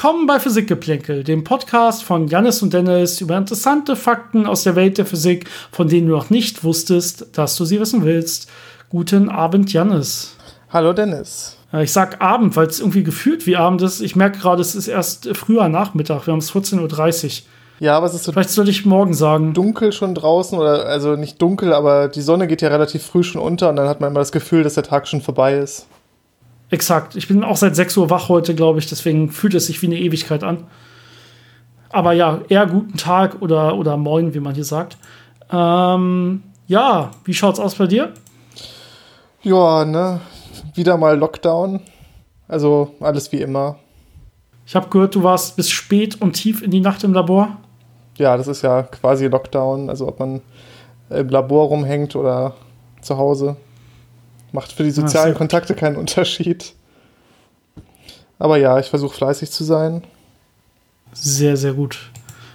Willkommen bei Physikgeplänkel, dem Podcast von Jannis und Dennis über interessante Fakten aus der Welt der Physik, von denen du noch nicht wusstest, dass du sie wissen willst. Guten Abend, Jannis. Hallo, Dennis. Ich sag Abend, weil es irgendwie gefühlt wie Abend ist. Ich merke gerade, es ist erst früher Nachmittag. Wir haben es 14.30 Uhr. Ja, aber es ist so. Vielleicht sollte ich morgen sagen. Dunkel schon draußen oder also nicht dunkel, aber die Sonne geht ja relativ früh schon unter und dann hat man immer das Gefühl, dass der Tag schon vorbei ist. Exakt. Ich bin auch seit 6 Uhr wach heute, glaube ich. Deswegen fühlt es sich wie eine Ewigkeit an. Aber ja, eher guten Tag oder, oder Moin, wie man hier sagt. Ähm, ja, wie schaut's aus bei dir? Ja, ne. Wieder mal Lockdown. Also alles wie immer. Ich habe gehört, du warst bis spät und tief in die Nacht im Labor. Ja, das ist ja quasi Lockdown. Also ob man im Labor rumhängt oder zu Hause. Macht für die sozialen ah, Kontakte keinen Unterschied. Aber ja, ich versuche fleißig zu sein. Sehr, sehr gut.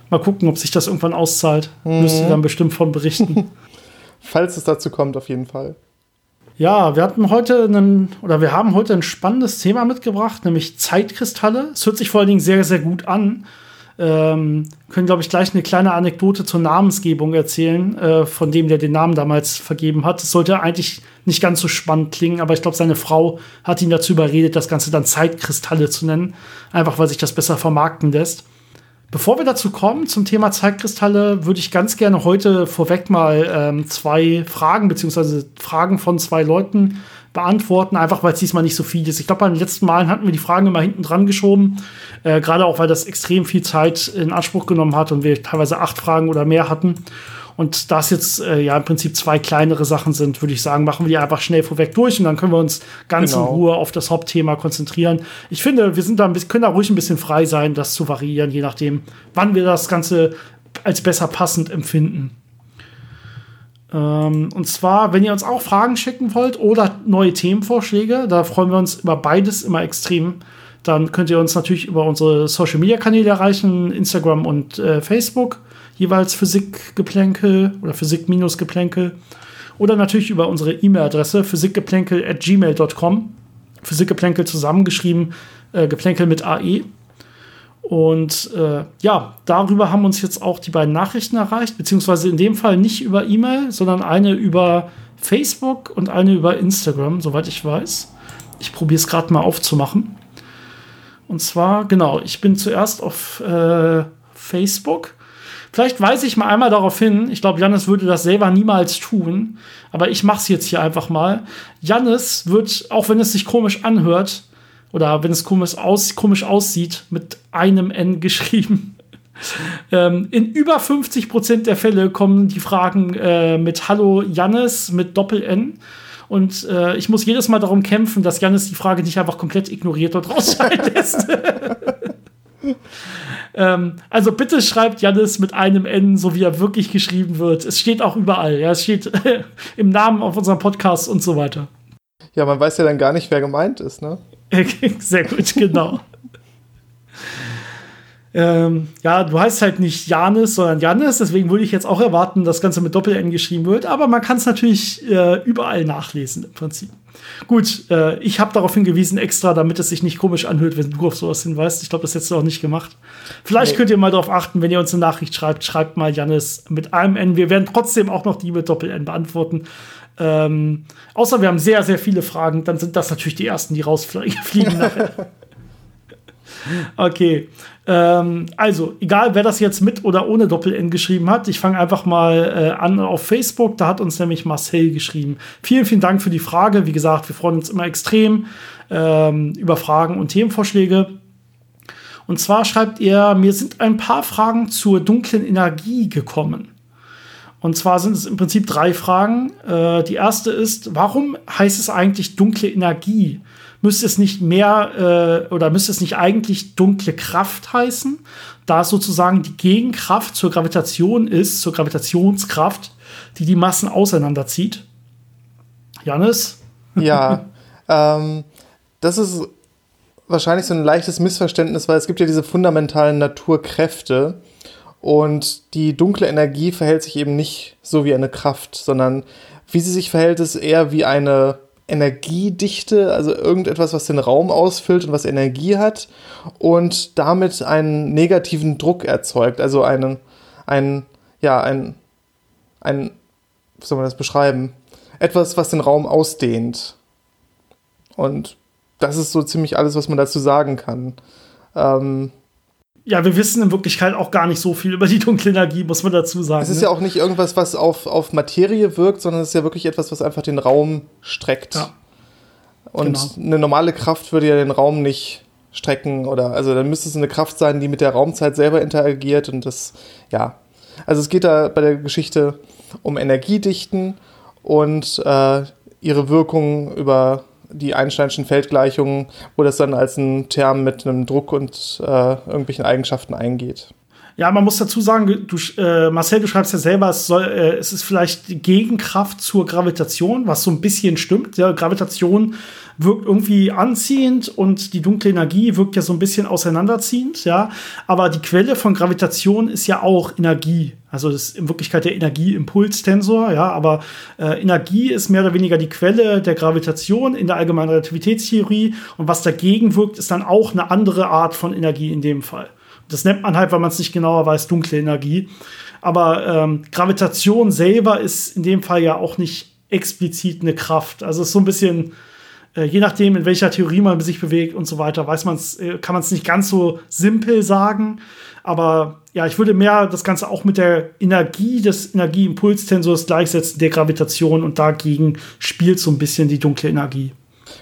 Mal gucken, ob sich das irgendwann auszahlt. Mhm. Müsst ihr dann bestimmt von berichten. Falls es dazu kommt, auf jeden Fall. Ja, wir hatten heute einen, oder wir haben heute ein spannendes Thema mitgebracht, nämlich Zeitkristalle. Es hört sich vor allen Dingen sehr, sehr gut an ähm, können, glaube ich, gleich eine kleine Anekdote zur Namensgebung erzählen, äh, von dem, der den Namen damals vergeben hat. Es sollte eigentlich nicht ganz so spannend klingen, aber ich glaube, seine Frau hat ihn dazu überredet, das Ganze dann Zeitkristalle zu nennen, einfach weil sich das besser vermarkten lässt. Bevor wir dazu kommen, zum Thema Zeitkristalle, würde ich ganz gerne heute vorweg mal ähm, zwei Fragen, beziehungsweise Fragen von zwei Leuten beantworten, einfach weil es diesmal nicht so viel ist. Ich glaube, bei den letzten Malen hatten wir die Fragen immer hinten dran geschoben, äh, gerade auch, weil das extrem viel Zeit in Anspruch genommen hat und wir teilweise acht Fragen oder mehr hatten. Und da es jetzt äh, ja im Prinzip zwei kleinere Sachen sind, würde ich sagen, machen wir die einfach schnell vorweg durch und dann können wir uns ganz genau. in Ruhe auf das Hauptthema konzentrieren. Ich finde, wir sind da ein bisschen, können da ruhig ein bisschen frei sein, das zu variieren, je nachdem, wann wir das Ganze als besser passend empfinden. Ähm, und zwar, wenn ihr uns auch Fragen schicken wollt oder neue Themenvorschläge, da freuen wir uns über beides immer extrem. Dann könnt ihr uns natürlich über unsere Social Media Kanäle erreichen, Instagram und äh, Facebook, jeweils Physikgeplänkel oder Physik-Geplänkel. Oder natürlich über unsere E-Mail-Adresse physikgeplänkel at gmail.com. Physikgeplänkel zusammengeschrieben, äh, Geplänkel mit AE. Und äh, ja, darüber haben uns jetzt auch die beiden Nachrichten erreicht, beziehungsweise in dem Fall nicht über E-Mail, sondern eine über Facebook und eine über Instagram, soweit ich weiß. Ich probiere es gerade mal aufzumachen. Und zwar, genau, ich bin zuerst auf äh, Facebook. Vielleicht weise ich mal einmal darauf hin, ich glaube, Jannis würde das selber niemals tun, aber ich mache es jetzt hier einfach mal. Jannis wird, auch wenn es sich komisch anhört, oder wenn es komisch, aus, komisch aussieht, mit einem N geschrieben. ähm, in über 50 Prozent der Fälle kommen die Fragen äh, mit Hallo Jannis mit Doppel-N. Und äh, ich muss jedes Mal darum kämpfen, dass Jannis die Frage nicht einfach komplett ignoriert und rausschneiden lässt. ähm, also bitte schreibt Jannis mit einem N, so wie er wirklich geschrieben wird. Es steht auch überall. Ja, es steht im Namen auf unserem Podcast und so weiter. Ja, man weiß ja dann gar nicht, wer gemeint ist, ne? Sehr gut, genau. ähm, ja, du heißt halt nicht Janis, sondern Janis, deswegen würde ich jetzt auch erwarten, dass das Ganze mit Doppel-N geschrieben wird, aber man kann es natürlich äh, überall nachlesen im Prinzip. Gut, äh, ich habe darauf hingewiesen extra, damit es sich nicht komisch anhört, wenn du auf sowas hinweist. Ich glaube, das hättest du auch nicht gemacht. Vielleicht nee. könnt ihr mal darauf achten, wenn ihr uns eine Nachricht schreibt, schreibt mal Janis mit einem N. Wir werden trotzdem auch noch die mit Doppel-N beantworten. Ähm, außer wir haben sehr, sehr viele Fragen, dann sind das natürlich die ersten, die rausfliegen nachher. Okay. Ähm, also, egal wer das jetzt mit oder ohne Doppel-N geschrieben hat, ich fange einfach mal äh, an auf Facebook. Da hat uns nämlich Marcel geschrieben. Vielen, vielen Dank für die Frage. Wie gesagt, wir freuen uns immer extrem ähm, über Fragen und Themenvorschläge. Und zwar schreibt er, mir sind ein paar Fragen zur dunklen Energie gekommen. Und zwar sind es im Prinzip drei Fragen. Äh, die erste ist, warum heißt es eigentlich dunkle Energie? Müsste es nicht mehr äh, oder müsste es nicht eigentlich dunkle Kraft heißen, da es sozusagen die Gegenkraft zur Gravitation ist, zur Gravitationskraft, die die Massen auseinanderzieht? Janis? Ja, ähm, das ist wahrscheinlich so ein leichtes Missverständnis, weil es gibt ja diese fundamentalen Naturkräfte und die dunkle Energie verhält sich eben nicht so wie eine Kraft, sondern wie sie sich verhält, ist eher wie eine Energiedichte, also irgendetwas, was den Raum ausfüllt und was Energie hat und damit einen negativen Druck erzeugt, also einen, ein, ja, ein, ein, wie soll man das beschreiben? Etwas, was den Raum ausdehnt. Und das ist so ziemlich alles, was man dazu sagen kann. Ähm, ja, wir wissen in Wirklichkeit auch gar nicht so viel über die dunkle Energie, muss man dazu sagen. Es ist ne? ja auch nicht irgendwas, was auf, auf Materie wirkt, sondern es ist ja wirklich etwas, was einfach den Raum streckt. Ja. Und genau. eine normale Kraft würde ja den Raum nicht strecken oder, also dann müsste es eine Kraft sein, die mit der Raumzeit selber interagiert und das, ja. Also es geht da bei der Geschichte um Energiedichten und äh, ihre Wirkung über die Einsteinschen Feldgleichungen, wo das dann als ein Term mit einem Druck und äh, irgendwelchen Eigenschaften eingeht. Ja, man muss dazu sagen, du, äh, Marcel, du schreibst ja selber, es, soll, äh, es ist vielleicht die Gegenkraft zur Gravitation, was so ein bisschen stimmt. Ja, Gravitation wirkt irgendwie anziehend und die dunkle Energie wirkt ja so ein bisschen auseinanderziehend, ja. Aber die Quelle von Gravitation ist ja auch Energie. Also das ist in Wirklichkeit der Energieimpulstensor, ja, aber äh, Energie ist mehr oder weniger die Quelle der Gravitation in der allgemeinen Relativitätstheorie und was dagegen wirkt, ist dann auch eine andere Art von Energie in dem Fall. Das nennt man halt, weil man es nicht genauer weiß, dunkle Energie. Aber ähm, Gravitation selber ist in dem Fall ja auch nicht explizit eine Kraft. Also es ist so ein bisschen, äh, je nachdem, in welcher Theorie man sich bewegt und so weiter, weiß man's, äh, kann man es nicht ganz so simpel sagen. Aber ja, ich würde mehr das Ganze auch mit der Energie des Energieimpulstensors gleichsetzen, der Gravitation und dagegen spielt so ein bisschen die dunkle Energie.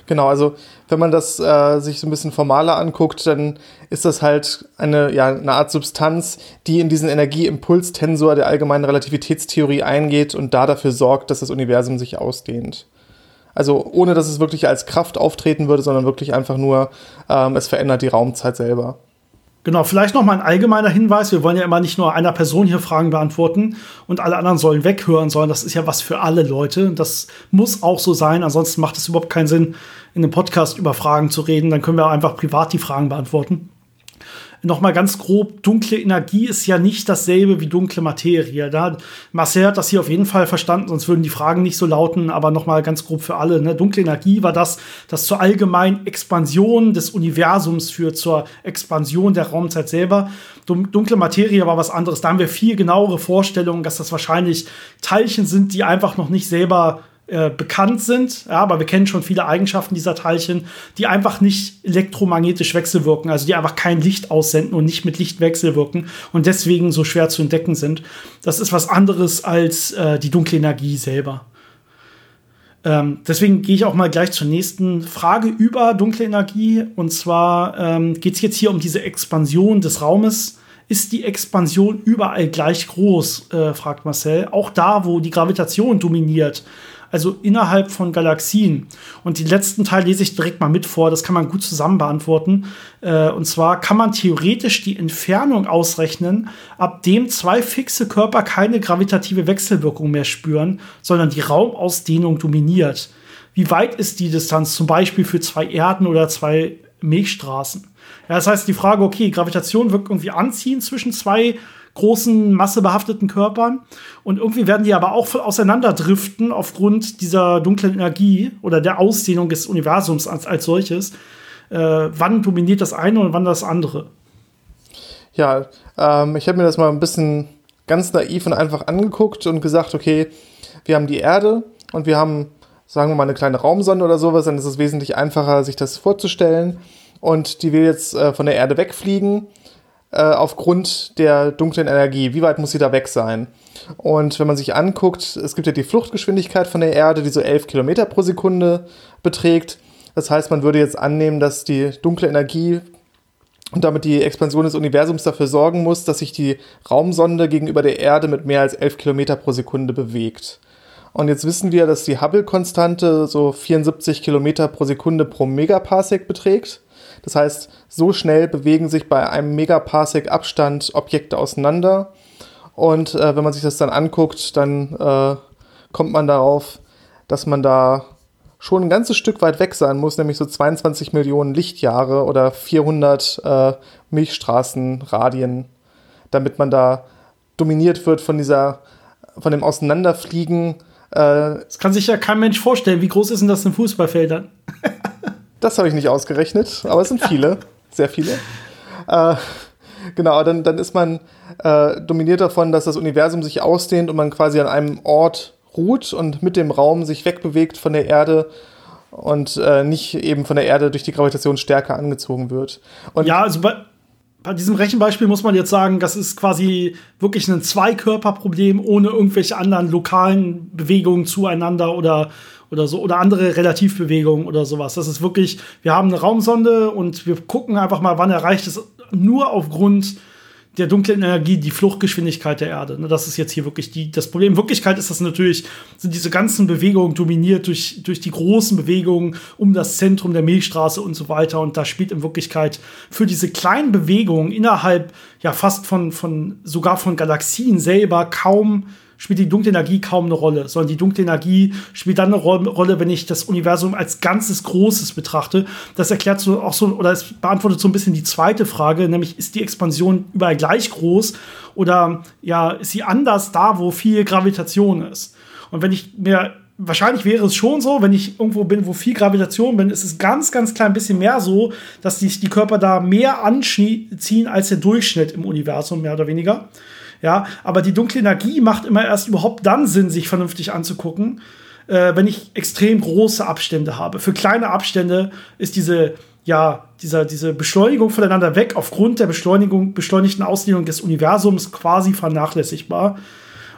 Genau, also wenn man das äh, sich so ein bisschen formaler anguckt, dann ist das halt eine, ja, eine Art Substanz, die in diesen Energieimpulstensor der allgemeinen Relativitätstheorie eingeht und da dafür sorgt, dass das Universum sich ausdehnt. Also ohne dass es wirklich als Kraft auftreten würde, sondern wirklich einfach nur, ähm, es verändert die Raumzeit selber. Genau, vielleicht noch mal ein allgemeiner Hinweis. Wir wollen ja immer nicht nur einer Person hier Fragen beantworten und alle anderen sollen weghören, sondern das ist ja was für alle Leute. Das muss auch so sein. Ansonsten macht es überhaupt keinen Sinn, in einem Podcast über Fragen zu reden. Dann können wir einfach privat die Fragen beantworten nochmal ganz grob, dunkle Energie ist ja nicht dasselbe wie dunkle Materie. Da, Marcel hat das hier auf jeden Fall verstanden, sonst würden die Fragen nicht so lauten, aber nochmal ganz grob für alle. Ne? Dunkle Energie war das, das zur allgemeinen Expansion des Universums führt, zur Expansion der Raumzeit selber. Dunkle Materie war was anderes. Da haben wir viel genauere Vorstellungen, dass das wahrscheinlich Teilchen sind, die einfach noch nicht selber äh, bekannt sind, ja, aber wir kennen schon viele Eigenschaften dieser Teilchen, die einfach nicht elektromagnetisch wechselwirken, also die einfach kein Licht aussenden und nicht mit Licht wechselwirken und deswegen so schwer zu entdecken sind. Das ist was anderes als äh, die dunkle Energie selber. Ähm, deswegen gehe ich auch mal gleich zur nächsten Frage über dunkle Energie. Und zwar ähm, geht es jetzt hier um diese Expansion des Raumes. Ist die Expansion überall gleich groß, äh, fragt Marcel. Auch da, wo die Gravitation dominiert also innerhalb von Galaxien. Und den letzten Teil lese ich direkt mal mit vor, das kann man gut zusammen beantworten. Äh, und zwar kann man theoretisch die Entfernung ausrechnen, ab dem zwei fixe Körper keine gravitative Wechselwirkung mehr spüren, sondern die Raumausdehnung dominiert. Wie weit ist die Distanz zum Beispiel für zwei Erden oder zwei Milchstraßen? Ja, das heißt, die Frage, okay, Gravitation wirkt irgendwie anziehend zwischen zwei großen, massebehafteten Körpern. Und irgendwie werden die aber auch auseinanderdriften aufgrund dieser dunklen Energie oder der Ausdehnung des Universums als, als solches. Äh, wann dominiert das eine und wann das andere? Ja, ähm, ich habe mir das mal ein bisschen ganz naiv und einfach angeguckt und gesagt, okay, wir haben die Erde und wir haben, sagen wir mal, eine kleine Raumsonde oder sowas, dann ist es wesentlich einfacher, sich das vorzustellen. Und die will jetzt äh, von der Erde wegfliegen äh, aufgrund der dunklen Energie. Wie weit muss sie da weg sein? Und wenn man sich anguckt, es gibt ja die Fluchtgeschwindigkeit von der Erde, die so 11 Kilometer pro Sekunde beträgt. Das heißt, man würde jetzt annehmen, dass die dunkle Energie und damit die Expansion des Universums dafür sorgen muss, dass sich die Raumsonde gegenüber der Erde mit mehr als 11 Kilometer pro Sekunde bewegt. Und jetzt wissen wir, dass die Hubble-Konstante so 74 Kilometer pro Sekunde pro Megaparsec beträgt. Das heißt, so schnell bewegen sich bei einem Megaparsec Abstand Objekte auseinander. Und äh, wenn man sich das dann anguckt, dann äh, kommt man darauf, dass man da schon ein ganzes Stück weit weg sein muss, nämlich so 22 Millionen Lichtjahre oder 400 äh, Milchstraßenradien, damit man da dominiert wird von dieser, von dem Auseinanderfliegen Äh, das kann sich ja kein Mensch vorstellen. Wie groß ist denn das in Fußballfeldern? das habe ich nicht ausgerechnet, aber es sind viele, sehr viele. Äh, genau, dann, dann ist man äh, dominiert davon, dass das Universum sich ausdehnt und man quasi an einem Ort ruht und mit dem Raum sich wegbewegt von der Erde und äh, nicht eben von der Erde durch die Gravitation stärker angezogen wird. Und ja, also bei, bei diesem Rechenbeispiel muss man jetzt sagen, das ist quasi wirklich ein Zweikörperproblem ohne irgendwelche anderen lokalen Bewegungen zueinander oder, oder so oder andere Relativbewegungen oder sowas. Das ist wirklich, wir haben eine Raumsonde und wir gucken einfach mal, wann erreicht es nur aufgrund der dunklen Energie die Fluchtgeschwindigkeit der Erde. Ne, das ist jetzt hier wirklich die, das Problem. In Wirklichkeit ist das natürlich, sind diese ganzen Bewegungen dominiert durch, durch die großen Bewegungen um das Zentrum der Milchstraße und so weiter. Und da spielt in Wirklichkeit für diese kleinen Bewegungen innerhalb ja fast von, von sogar von Galaxien selber kaum spielt die dunkle Energie kaum eine Rolle, sondern die dunkle Energie spielt dann eine Rolle, wenn ich das Universum als ganzes Großes betrachte. Das erklärt so auch so, oder es beantwortet so ein bisschen die zweite Frage, nämlich ist die Expansion überall gleich groß oder ja, ist sie anders da, wo viel Gravitation ist? Und wenn ich mir wahrscheinlich wäre es schon so, wenn ich irgendwo bin, wo viel Gravitation bin, ist es ganz, ganz klein bisschen mehr so, dass sich die Körper da mehr anziehen als der Durchschnitt im Universum, mehr oder weniger. Ja, aber die dunkle Energie macht immer erst überhaupt dann Sinn, sich vernünftig anzugucken, äh, wenn ich extrem große Abstände habe. Für kleine Abstände ist diese ja, dieser, diese Beschleunigung voneinander weg aufgrund der Beschleunigung, beschleunigten Ausdehnung des Universums quasi vernachlässigbar.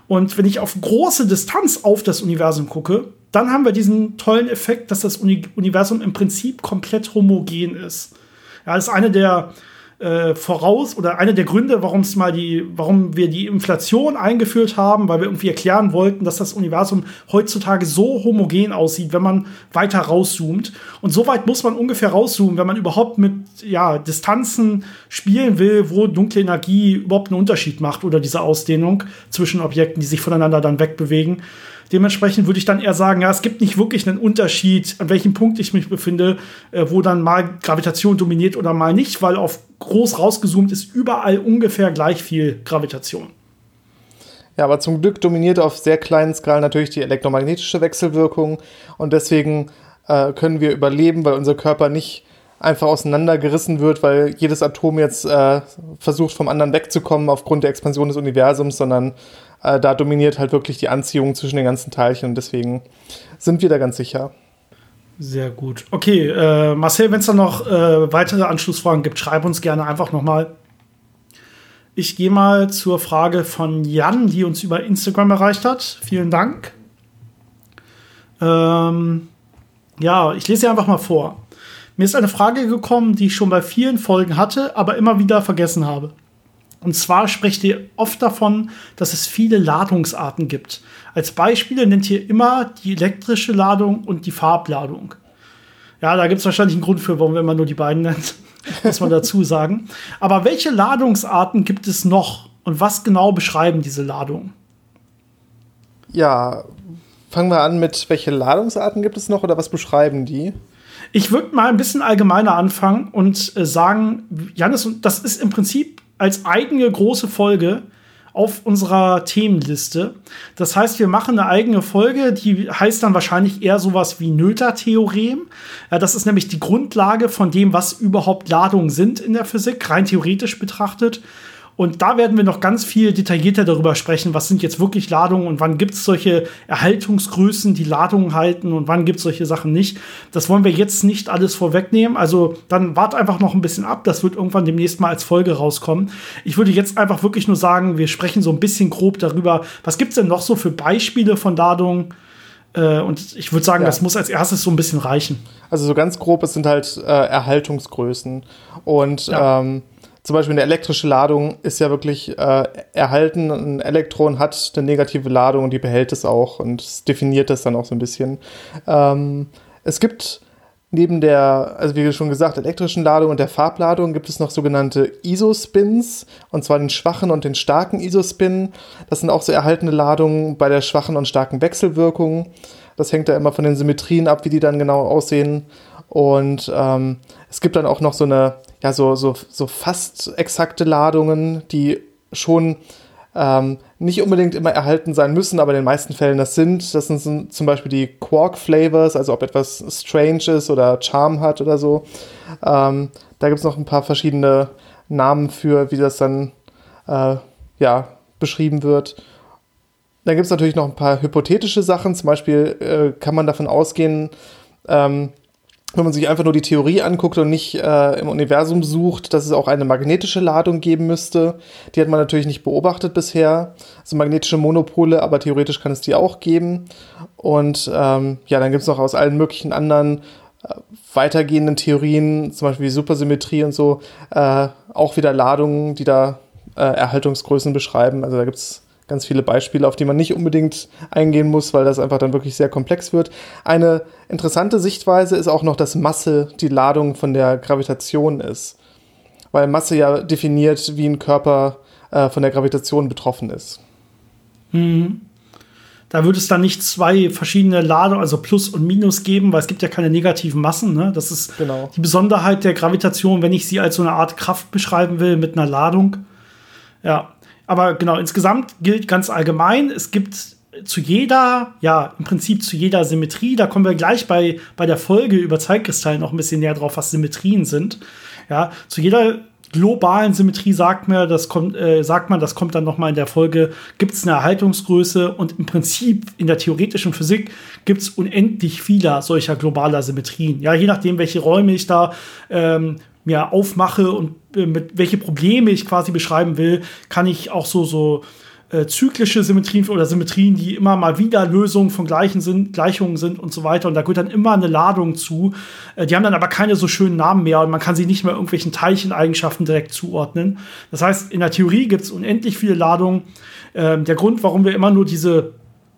Und wenn ich auf große Distanz auf das Universum gucke, dann haben wir diesen tollen Effekt, dass das Universum im Prinzip komplett homogen ist. Ja, das ist eine der äh, voraus oder einer der Gründe, warum es mal die, warum wir die Inflation eingeführt haben, weil wir irgendwie erklären wollten, dass das Universum heutzutage so homogen aussieht, wenn man weiter rauszoomt. Und so weit muss man ungefähr rauszoomen, wenn man überhaupt mit ja, Distanzen spielen will, wo dunkle Energie überhaupt einen Unterschied macht oder diese Ausdehnung zwischen Objekten, die sich voneinander dann wegbewegen. Dementsprechend würde ich dann eher sagen, ja, es gibt nicht wirklich einen Unterschied, an welchem Punkt ich mich befinde, äh, wo dann mal Gravitation dominiert oder mal nicht, weil auf groß rausgezoomt ist überall ungefähr gleich viel Gravitation. Ja, aber zum Glück dominiert auf sehr kleinen Skalen natürlich die elektromagnetische Wechselwirkung und deswegen äh, können wir überleben, weil unser Körper nicht einfach auseinandergerissen wird, weil jedes Atom jetzt äh, versucht vom anderen wegzukommen aufgrund der Expansion des Universums, sondern äh, da dominiert halt wirklich die Anziehung zwischen den ganzen Teilchen und deswegen sind wir da ganz sicher. Sehr gut. Okay, äh, Marcel, wenn es da noch äh, weitere Anschlussfragen gibt, schreib uns gerne einfach nochmal. Ich gehe mal zur Frage von Jan, die uns über Instagram erreicht hat. Vielen Dank. Ähm, ja, ich lese sie einfach mal vor. Mir ist eine Frage gekommen, die ich schon bei vielen Folgen hatte, aber immer wieder vergessen habe. Und zwar sprecht ihr oft davon, dass es viele Ladungsarten gibt. Als Beispiele nennt ihr immer die elektrische Ladung und die Farbladung. Ja, da gibt es wahrscheinlich einen Grund für, warum wir immer nur die beiden nennt, muss man dazu sagen. Aber welche Ladungsarten gibt es noch und was genau beschreiben diese Ladungen? Ja, fangen wir an mit, welche Ladungsarten gibt es noch oder was beschreiben die? Ich würde mal ein bisschen allgemeiner anfangen und äh, sagen, Janis, das ist im Prinzip als eigene große Folge auf unserer Themenliste. Das heißt, wir machen eine eigene Folge, die heißt dann wahrscheinlich eher sowas wie Noether-Theorem. Ja, das ist nämlich die Grundlage von dem, was überhaupt Ladungen sind in der Physik, rein theoretisch betrachtet. Und da werden wir noch ganz viel detaillierter darüber sprechen, was sind jetzt wirklich Ladungen und wann gibt es solche Erhaltungsgrößen, die Ladungen halten und wann gibt es solche Sachen nicht. Das wollen wir jetzt nicht alles vorwegnehmen. Also dann wart einfach noch ein bisschen ab. Das wird irgendwann demnächst mal als Folge rauskommen. Ich würde jetzt einfach wirklich nur sagen, wir sprechen so ein bisschen grob darüber, was gibt es denn noch so für Beispiele von Ladungen? Äh, und ich würde sagen, ja. das muss als erstes so ein bisschen reichen. Also so ganz grob, es sind halt äh, Erhaltungsgrößen. Und ja. ähm, zum Beispiel eine elektrische Ladung ist ja wirklich äh, erhalten. Ein Elektron hat eine negative Ladung und die behält es auch und definiert das dann auch so ein bisschen. Ähm, es gibt neben der, also wie schon gesagt, elektrischen Ladung und der Farbladung gibt es noch sogenannte Isospins, und zwar den schwachen und den starken Isospin. Das sind auch so erhaltene Ladungen bei der schwachen und starken Wechselwirkung. Das hängt da immer von den Symmetrien ab, wie die dann genau aussehen. Und ähm, es gibt dann auch noch so eine, ja, so, so, so fast exakte Ladungen, die schon ähm, nicht unbedingt immer erhalten sein müssen, aber in den meisten Fällen das sind. Das sind zum Beispiel die Quark-Flavors, also ob etwas strange ist oder Charm hat oder so. Ähm, da gibt es noch ein paar verschiedene Namen für, wie das dann äh, ja, beschrieben wird. Dann gibt es natürlich noch ein paar hypothetische Sachen. Zum Beispiel äh, kann man davon ausgehen, ähm, wenn man sich einfach nur die Theorie anguckt und nicht äh, im Universum sucht, dass es auch eine magnetische Ladung geben müsste. Die hat man natürlich nicht beobachtet bisher. Also magnetische Monopole, aber theoretisch kann es die auch geben. Und ähm, ja, dann gibt es noch aus allen möglichen anderen äh, weitergehenden Theorien, zum Beispiel wie Supersymmetrie und so, äh, auch wieder Ladungen, die da äh, Erhaltungsgrößen beschreiben. Also da gibt es ganz viele Beispiele, auf die man nicht unbedingt eingehen muss, weil das einfach dann wirklich sehr komplex wird. Eine interessante Sichtweise ist auch noch, dass Masse die Ladung von der Gravitation ist. Weil Masse ja definiert, wie ein Körper äh, von der Gravitation betroffen ist. Mhm. Da würde es dann nicht zwei verschiedene Ladungen, also Plus und Minus geben, weil es gibt ja keine negativen Massen. Ne? Das ist genau. die Besonderheit der Gravitation, wenn ich sie als so eine Art Kraft beschreiben will mit einer Ladung. Ja, aber genau, insgesamt gilt ganz allgemein, es gibt zu jeder, ja, im Prinzip zu jeder Symmetrie, da kommen wir gleich bei, bei der Folge über Zeitkristalle noch ein bisschen näher drauf, was Symmetrien sind. Ja, zu jeder globalen Symmetrie sagt man, das kommt, äh, sagt man, das kommt dann noch mal in der Folge, gibt es eine Erhaltungsgröße und im Prinzip in der theoretischen Physik gibt es unendlich vieler solcher globaler Symmetrien. Ja, je nachdem, welche Räume ich da ähm, mir aufmache und äh, mit welche Probleme ich quasi beschreiben will, kann ich auch so so äh, zyklische Symmetrien oder Symmetrien, die immer mal wieder Lösungen von Gleichen sind, Gleichungen sind und so weiter. Und da gehört dann immer eine Ladung zu. Äh, die haben dann aber keine so schönen Namen mehr und man kann sie nicht mehr irgendwelchen Teilcheneigenschaften direkt zuordnen. Das heißt, in der Theorie gibt es unendlich viele Ladungen. Ähm, der Grund, warum wir immer nur diese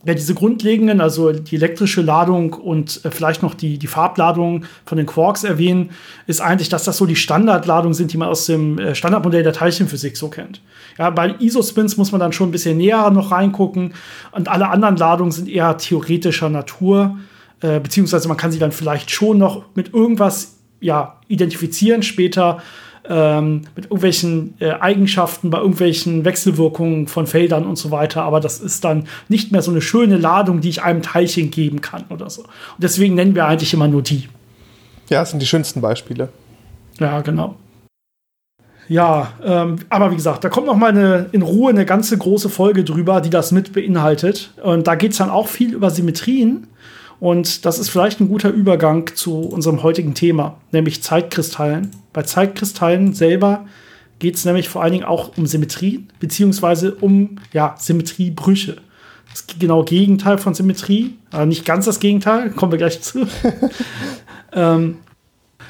ja, diese grundlegenden, also die elektrische Ladung und äh, vielleicht noch die, die Farbladung von den Quarks erwähnen, ist eigentlich, dass das so die Standardladungen sind, die man aus dem äh, Standardmodell der Teilchenphysik so kennt. Ja, bei Isospins muss man dann schon ein bisschen näher noch reingucken und alle anderen Ladungen sind eher theoretischer Natur, äh, beziehungsweise man kann sie dann vielleicht schon noch mit irgendwas ja, identifizieren später, ähm, mit irgendwelchen äh, Eigenschaften, bei irgendwelchen Wechselwirkungen von Feldern und so weiter. Aber das ist dann nicht mehr so eine schöne Ladung, die ich einem Teilchen geben kann oder so. Und deswegen nennen wir eigentlich immer nur die. Ja, das sind die schönsten Beispiele. Ja, genau. Ja, ähm, aber wie gesagt, da kommt noch mal eine, in Ruhe eine ganze große Folge drüber, die das mit beinhaltet. Und da geht es dann auch viel über Symmetrien. Und das ist vielleicht ein guter Übergang zu unserem heutigen Thema, nämlich Zeitkristallen. Bei Zeitkristallen selber geht es nämlich vor allen Dingen auch um Symmetrie, beziehungsweise um ja, Symmetriebrüche. Das genaue Gegenteil von Symmetrie, aber nicht ganz das Gegenteil, kommen wir gleich zu. ähm,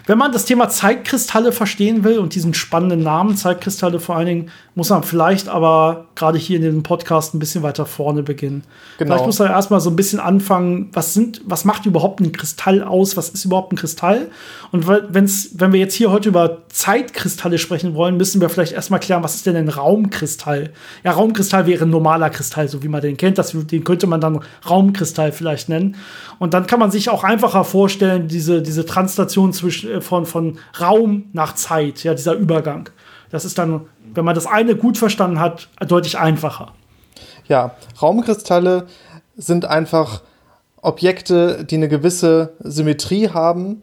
wenn man das Thema Zeitkristalle verstehen will und diesen spannenden Namen Zeitkristalle vor allen Dingen, muss man vielleicht aber gerade hier in diesem Podcast ein bisschen weiter vorne beginnen. Genau. Vielleicht muss man erstmal so ein bisschen anfangen, was sind, was macht überhaupt ein Kristall aus? Was ist überhaupt ein Kristall? Und wenn's, wenn wir jetzt hier heute über Zeitkristalle sprechen wollen, müssen wir vielleicht erstmal klären, was ist denn ein Raumkristall? Ja, Raumkristall wäre ein normaler Kristall, so wie man den kennt. Das, den könnte man dann Raumkristall vielleicht nennen. Und dann kann man sich auch einfacher vorstellen, diese, diese Translation zwischen, von, von Raum nach Zeit, ja, dieser Übergang. Das ist dann, wenn man das eine gut verstanden hat, deutlich einfacher. Ja, Raumkristalle sind einfach Objekte, die eine gewisse Symmetrie haben,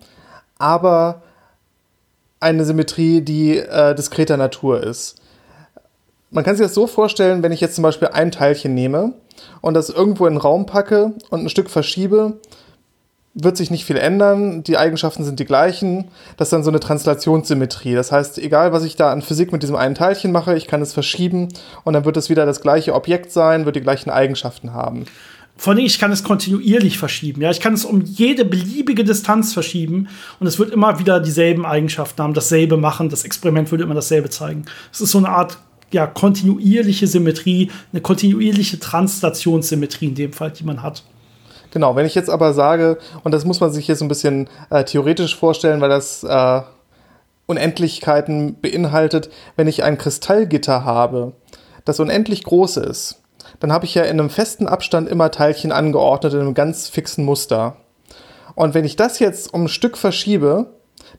aber eine Symmetrie, die äh, diskreter Natur ist. Man kann sich das so vorstellen, wenn ich jetzt zum Beispiel ein Teilchen nehme und das irgendwo in den Raum packe und ein Stück verschiebe, wird sich nicht viel ändern. Die Eigenschaften sind die gleichen. Das ist dann so eine Translationssymmetrie. Das heißt, egal was ich da an Physik mit diesem einen Teilchen mache, ich kann es verschieben und dann wird es wieder das gleiche Objekt sein, wird die gleichen Eigenschaften haben. Vor allem, ich kann es kontinuierlich verschieben. Ja, ich kann es um jede beliebige Distanz verschieben und es wird immer wieder dieselben Eigenschaften haben, dasselbe machen. Das Experiment würde immer dasselbe zeigen. Es ist so eine Art ja, kontinuierliche Symmetrie, eine kontinuierliche Translationssymmetrie in dem Fall, die man hat. Genau, wenn ich jetzt aber sage, und das muss man sich jetzt ein bisschen äh, theoretisch vorstellen, weil das äh, Unendlichkeiten beinhaltet, wenn ich ein Kristallgitter habe, das unendlich groß ist, dann habe ich ja in einem festen Abstand immer Teilchen angeordnet in einem ganz fixen Muster. Und wenn ich das jetzt um ein Stück verschiebe,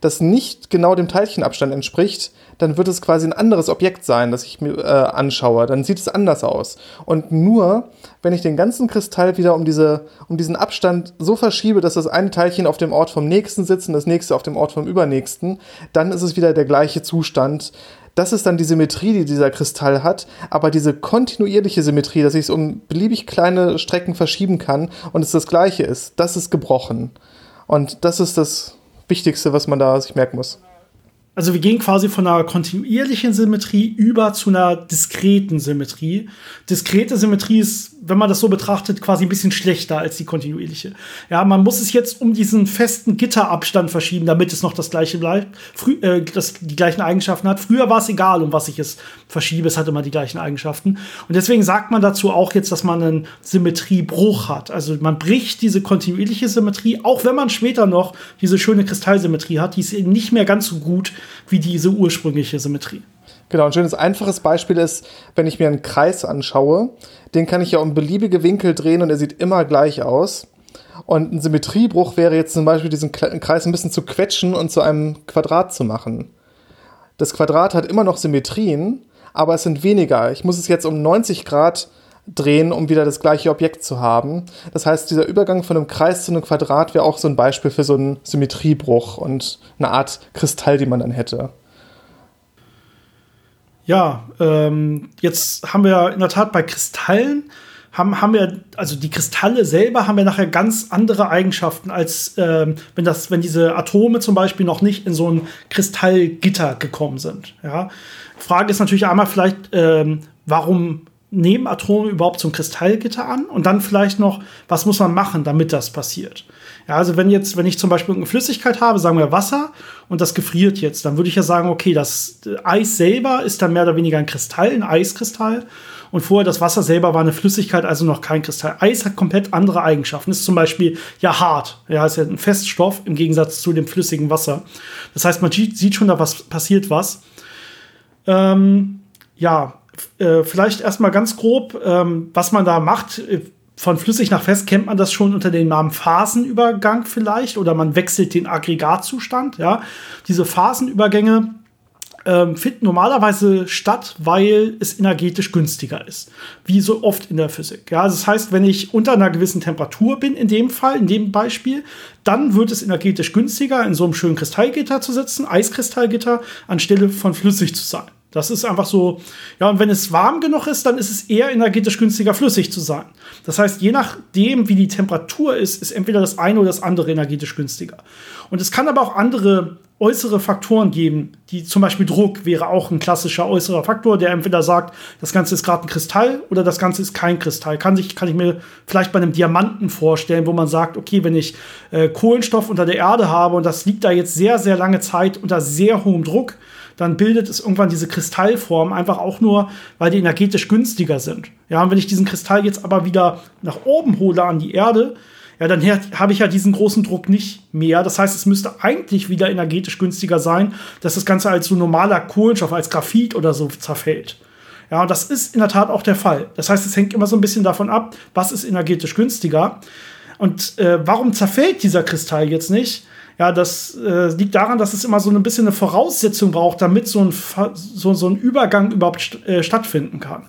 das nicht genau dem Teilchenabstand entspricht, dann wird es quasi ein anderes Objekt sein, das ich mir äh, anschaue. Dann sieht es anders aus. Und nur, wenn ich den ganzen Kristall wieder um, diese, um diesen Abstand so verschiebe, dass das eine Teilchen auf dem Ort vom nächsten sitzt und das nächste auf dem Ort vom übernächsten, dann ist es wieder der gleiche Zustand. Das ist dann die Symmetrie, die dieser Kristall hat, aber diese kontinuierliche Symmetrie, dass ich es um beliebig kleine Strecken verschieben kann und es das gleiche ist, das ist gebrochen. Und das ist das Wichtigste, was man da sich merken muss. Also wir gehen quasi von einer kontinuierlichen Symmetrie über zu einer diskreten Symmetrie. Diskrete Symmetrie ist, wenn man das so betrachtet, quasi ein bisschen schlechter als die kontinuierliche. Ja, man muss es jetzt um diesen festen Gitterabstand verschieben, damit es noch das gleiche bleibt, frü äh, das, die gleichen Eigenschaften hat. Früher war es egal, um was ich es verschiebe, es hat immer die gleichen Eigenschaften. Und deswegen sagt man dazu auch jetzt, dass man einen Symmetriebruch hat. Also man bricht diese kontinuierliche Symmetrie, auch wenn man später noch diese schöne Kristallsymmetrie hat, die ist eben nicht mehr ganz so gut wie diese ursprüngliche Symmetrie. Genau, ein schönes einfaches Beispiel ist, wenn ich mir einen Kreis anschaue, den kann ich ja um beliebige Winkel drehen und er sieht immer gleich aus. Und ein Symmetriebruch wäre jetzt zum Beispiel diesen Kreis ein bisschen zu quetschen und zu einem Quadrat zu machen. Das Quadrat hat immer noch Symmetrien, aber es sind weniger. Ich muss es jetzt um 90 Grad drehen, um wieder das gleiche Objekt zu haben. Das heißt, dieser Übergang von einem Kreis zu einem Quadrat wäre auch so ein Beispiel für so einen Symmetriebruch und eine Art Kristall, die man dann hätte. Ja, ähm, jetzt haben wir in der Tat bei Kristallen haben, haben wir, also die Kristalle selber haben ja nachher ganz andere Eigenschaften, als ähm, wenn, das, wenn diese Atome zum Beispiel noch nicht in so ein Kristallgitter gekommen sind. Ja? Frage ist natürlich einmal vielleicht, ähm, warum nehmen Atome überhaupt zum Kristallgitter an? Und dann vielleicht noch, was muss man machen, damit das passiert? Ja, also wenn jetzt, wenn ich zum Beispiel eine Flüssigkeit habe, sagen wir Wasser, und das gefriert jetzt, dann würde ich ja sagen, okay, das Eis selber ist dann mehr oder weniger ein Kristall, ein Eiskristall. Und vorher das Wasser selber war eine Flüssigkeit, also noch kein Kristall. Eis hat komplett andere Eigenschaften. Ist zum Beispiel ja hart. Ja, ist ja ein Feststoff im Gegensatz zu dem flüssigen Wasser. Das heißt, man sieht schon, da was passiert was. Ähm, ja, äh, vielleicht erstmal ganz grob, ähm, was man da macht. Von flüssig nach fest kennt man das schon unter dem Namen Phasenübergang vielleicht oder man wechselt den Aggregatzustand. Ja, diese Phasenübergänge ähm, finden normalerweise statt, weil es energetisch günstiger ist. Wie so oft in der Physik. Ja, das heißt, wenn ich unter einer gewissen Temperatur bin, in dem Fall, in dem Beispiel, dann wird es energetisch günstiger, in so einem schönen Kristallgitter zu sitzen, Eiskristallgitter, anstelle von flüssig zu sein. Das ist einfach so, ja, und wenn es warm genug ist, dann ist es eher energetisch günstiger, flüssig zu sein. Das heißt, je nachdem, wie die Temperatur ist, ist entweder das eine oder das andere energetisch günstiger. Und es kann aber auch andere äußere Faktoren geben, die zum Beispiel Druck wäre auch ein klassischer äußerer Faktor, der entweder sagt, das Ganze ist gerade ein Kristall oder das Ganze ist kein Kristall. Kann, sich, kann ich mir vielleicht bei einem Diamanten vorstellen, wo man sagt, okay, wenn ich äh, Kohlenstoff unter der Erde habe und das liegt da jetzt sehr, sehr lange Zeit unter sehr hohem Druck, dann bildet es irgendwann diese Kristallform einfach auch nur, weil die energetisch günstiger sind. Ja, und wenn ich diesen Kristall jetzt aber wieder nach oben hole an die Erde, ja, dann habe ich ja diesen großen Druck nicht mehr. Das heißt, es müsste eigentlich wieder energetisch günstiger sein, dass das Ganze als so normaler Kohlenstoff, als Graphit oder so zerfällt. Ja, und das ist in der Tat auch der Fall. Das heißt, es hängt immer so ein bisschen davon ab, was ist energetisch günstiger. Und äh, warum zerfällt dieser Kristall jetzt nicht? Ja, das äh, liegt daran, dass es immer so ein bisschen eine Voraussetzung braucht, damit so ein, so, so ein Übergang überhaupt st äh, stattfinden kann.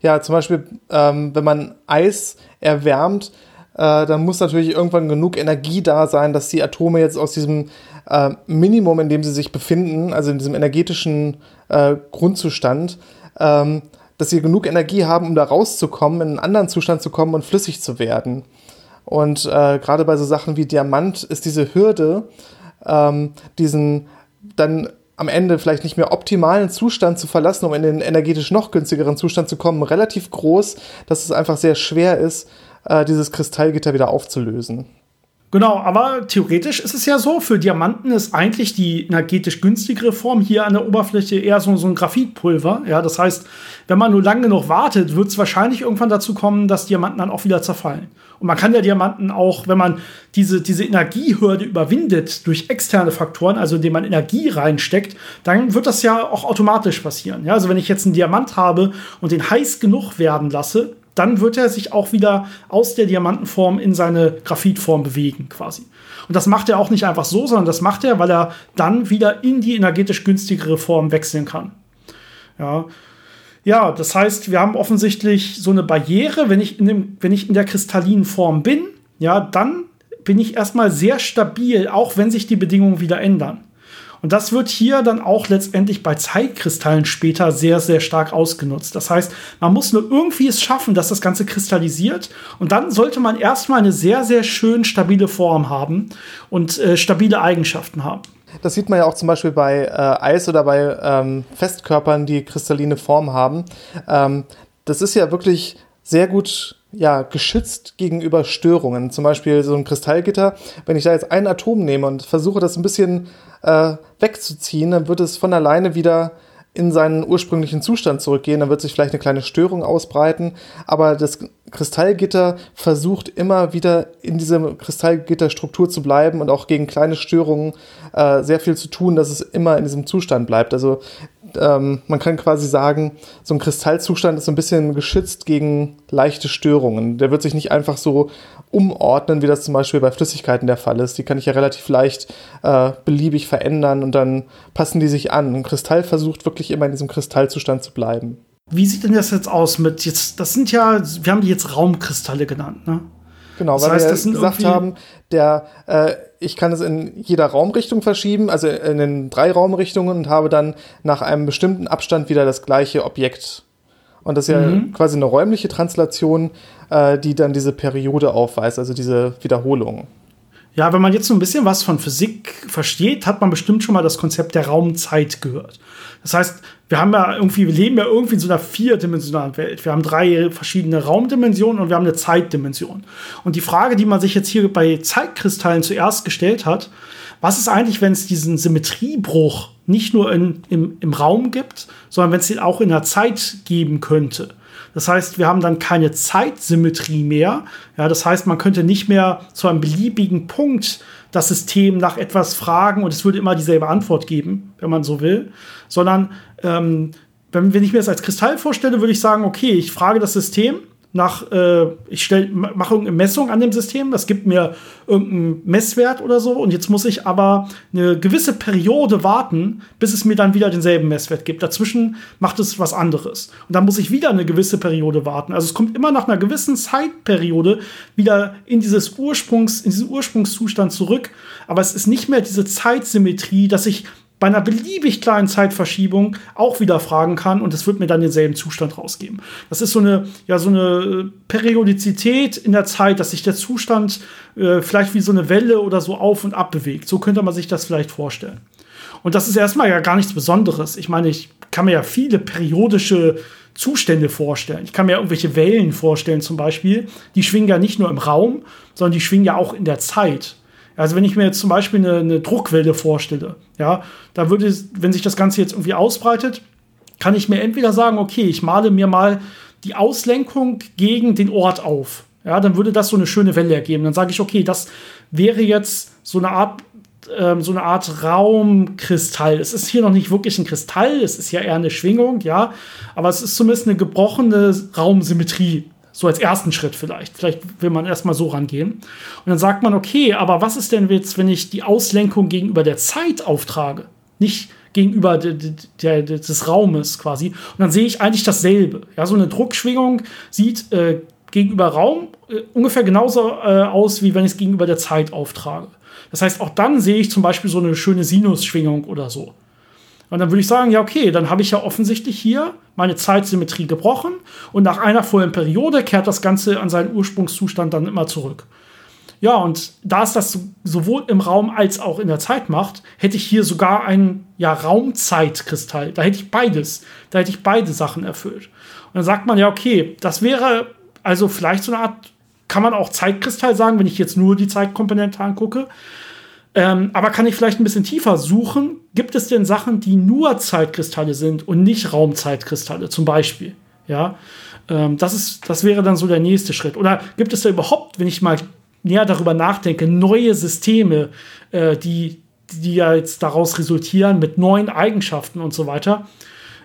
Ja, zum Beispiel, ähm, wenn man Eis erwärmt, äh, dann muss natürlich irgendwann genug Energie da sein, dass die Atome jetzt aus diesem äh, Minimum, in dem sie sich befinden, also in diesem energetischen äh, Grundzustand, ähm, dass sie genug Energie haben, um da rauszukommen, in einen anderen Zustand zu kommen und flüssig zu werden. Und äh, gerade bei so Sachen wie Diamant ist diese Hürde, ähm, diesen dann am Ende vielleicht nicht mehr optimalen Zustand zu verlassen, um in den energetisch noch günstigeren Zustand zu kommen, relativ groß, dass es einfach sehr schwer ist, äh, dieses Kristallgitter wieder aufzulösen. Genau, aber theoretisch ist es ja so, für Diamanten ist eigentlich die energetisch günstigere Form hier an der Oberfläche eher so, so ein Graphitpulver. Ja, das heißt, wenn man nur lange genug wartet, wird es wahrscheinlich irgendwann dazu kommen, dass Diamanten dann auch wieder zerfallen. Und man kann ja Diamanten auch, wenn man diese, diese Energiehürde überwindet durch externe Faktoren, also indem man Energie reinsteckt, dann wird das ja auch automatisch passieren. Ja, also wenn ich jetzt einen Diamant habe und den heiß genug werden lasse, dann wird er sich auch wieder aus der Diamantenform in seine Graphitform bewegen, quasi. Und das macht er auch nicht einfach so, sondern das macht er, weil er dann wieder in die energetisch günstigere Form wechseln kann. Ja. Ja, das heißt, wir haben offensichtlich so eine Barriere, wenn ich in, dem, wenn ich in der kristallinen Form bin, ja, dann bin ich erstmal sehr stabil, auch wenn sich die Bedingungen wieder ändern. Und das wird hier dann auch letztendlich bei Zeitkristallen später sehr, sehr stark ausgenutzt. Das heißt, man muss nur irgendwie es schaffen, dass das Ganze kristallisiert. Und dann sollte man erstmal eine sehr, sehr schön stabile Form haben und äh, stabile Eigenschaften haben. Das sieht man ja auch zum Beispiel bei äh, Eis oder bei ähm, Festkörpern, die kristalline Form haben. Ähm, das ist ja wirklich sehr gut ja, geschützt gegenüber Störungen. Zum Beispiel so ein Kristallgitter. Wenn ich da jetzt ein Atom nehme und versuche, das ein bisschen äh, wegzuziehen, dann wird es von alleine wieder in seinen ursprünglichen Zustand zurückgehen, dann wird sich vielleicht eine kleine Störung ausbreiten, aber das Kristallgitter versucht immer wieder in dieser Kristallgitterstruktur zu bleiben und auch gegen kleine Störungen äh, sehr viel zu tun, dass es immer in diesem Zustand bleibt. Also ähm, man kann quasi sagen, so ein Kristallzustand ist so ein bisschen geschützt gegen leichte Störungen. Der wird sich nicht einfach so umordnen, wie das zum Beispiel bei Flüssigkeiten der Fall ist. Die kann ich ja relativ leicht äh, beliebig verändern und dann passen die sich an. Ein Kristall versucht wirklich immer in diesem Kristallzustand zu bleiben. Wie sieht denn das jetzt aus mit jetzt, das sind ja, wir haben die jetzt Raumkristalle genannt, ne? Genau, das weil heißt, wir gesagt haben, der, äh, ich kann es in jeder Raumrichtung verschieben, also in den drei Raumrichtungen und habe dann nach einem bestimmten Abstand wieder das gleiche Objekt. Und das ist mhm. ja quasi eine räumliche Translation, äh, die dann diese Periode aufweist, also diese Wiederholung. Ja, wenn man jetzt so ein bisschen was von Physik versteht, hat man bestimmt schon mal das Konzept der Raumzeit gehört. Das heißt, wir haben ja irgendwie, wir leben ja irgendwie in so einer vierdimensionalen Welt. Wir haben drei verschiedene Raumdimensionen und wir haben eine Zeitdimension. Und die Frage, die man sich jetzt hier bei Zeitkristallen zuerst gestellt hat, was ist eigentlich, wenn es diesen Symmetriebruch nicht nur in, im, im Raum gibt, sondern wenn es den auch in der Zeit geben könnte? Das heißt, wir haben dann keine Zeitsymmetrie mehr. Ja, das heißt, man könnte nicht mehr zu einem beliebigen Punkt das System nach etwas fragen und es würde immer dieselbe Antwort geben, wenn man so will, sondern ähm, wenn, wenn ich mir das als Kristall vorstelle, würde ich sagen, okay, ich frage das System, nach, äh, ich stell, mache irgendeine Messung an dem System, das gibt mir irgendeinen Messwert oder so und jetzt muss ich aber eine gewisse Periode warten, bis es mir dann wieder denselben Messwert gibt. Dazwischen macht es was anderes und dann muss ich wieder eine gewisse Periode warten. Also es kommt immer nach einer gewissen Zeitperiode wieder in dieses Ursprungs, in diesen Ursprungszustand zurück, aber es ist nicht mehr diese Zeitsymmetrie, dass ich bei einer beliebig kleinen Zeitverschiebung auch wieder fragen kann und es wird mir dann denselben Zustand rausgeben. Das ist so eine, ja, so eine Periodizität in der Zeit, dass sich der Zustand äh, vielleicht wie so eine Welle oder so auf und ab bewegt. So könnte man sich das vielleicht vorstellen. Und das ist erstmal ja gar nichts Besonderes. Ich meine, ich kann mir ja viele periodische Zustände vorstellen. Ich kann mir irgendwelche Wellen vorstellen, zum Beispiel. Die schwingen ja nicht nur im Raum, sondern die schwingen ja auch in der Zeit. Also wenn ich mir jetzt zum Beispiel eine, eine Druckwelle vorstelle, ja, da würde, wenn sich das Ganze jetzt irgendwie ausbreitet, kann ich mir entweder sagen, okay, ich male mir mal die Auslenkung gegen den Ort auf. Ja, dann würde das so eine schöne Welle ergeben. Dann sage ich, okay, das wäre jetzt so eine Art ähm, so eine Art Raumkristall. Es ist hier noch nicht wirklich ein Kristall, es ist ja eher eine Schwingung, ja, aber es ist zumindest eine gebrochene Raumsymmetrie so als ersten Schritt vielleicht. Vielleicht will man erstmal so rangehen. Und dann sagt man, okay, aber was ist denn jetzt, wenn ich die Auslenkung gegenüber der Zeit auftrage? Nicht gegenüber de, de, de, des Raumes quasi. Und dann sehe ich eigentlich dasselbe. Ja, so eine Druckschwingung sieht äh, gegenüber Raum äh, ungefähr genauso äh, aus, wie wenn ich es gegenüber der Zeit auftrage. Das heißt, auch dann sehe ich zum Beispiel so eine schöne Sinusschwingung oder so. Und dann würde ich sagen, ja, okay, dann habe ich ja offensichtlich hier meine Zeitsymmetrie gebrochen und nach einer vollen Periode kehrt das Ganze an seinen Ursprungszustand dann immer zurück. Ja, und da es das sowohl im Raum als auch in der Zeit macht, hätte ich hier sogar einen ja, Raumzeitkristall. Da hätte ich beides. Da hätte ich beide Sachen erfüllt. Und dann sagt man ja, okay, das wäre also vielleicht so eine Art, kann man auch Zeitkristall sagen, wenn ich jetzt nur die Zeitkomponente angucke. Ähm, aber kann ich vielleicht ein bisschen tiefer suchen? Gibt es denn Sachen, die nur Zeitkristalle sind und nicht Raumzeitkristalle, zum Beispiel? Ja, ähm, das, ist, das wäre dann so der nächste Schritt. Oder gibt es da überhaupt, wenn ich mal näher darüber nachdenke, neue Systeme, äh, die, die ja jetzt daraus resultieren mit neuen Eigenschaften und so weiter?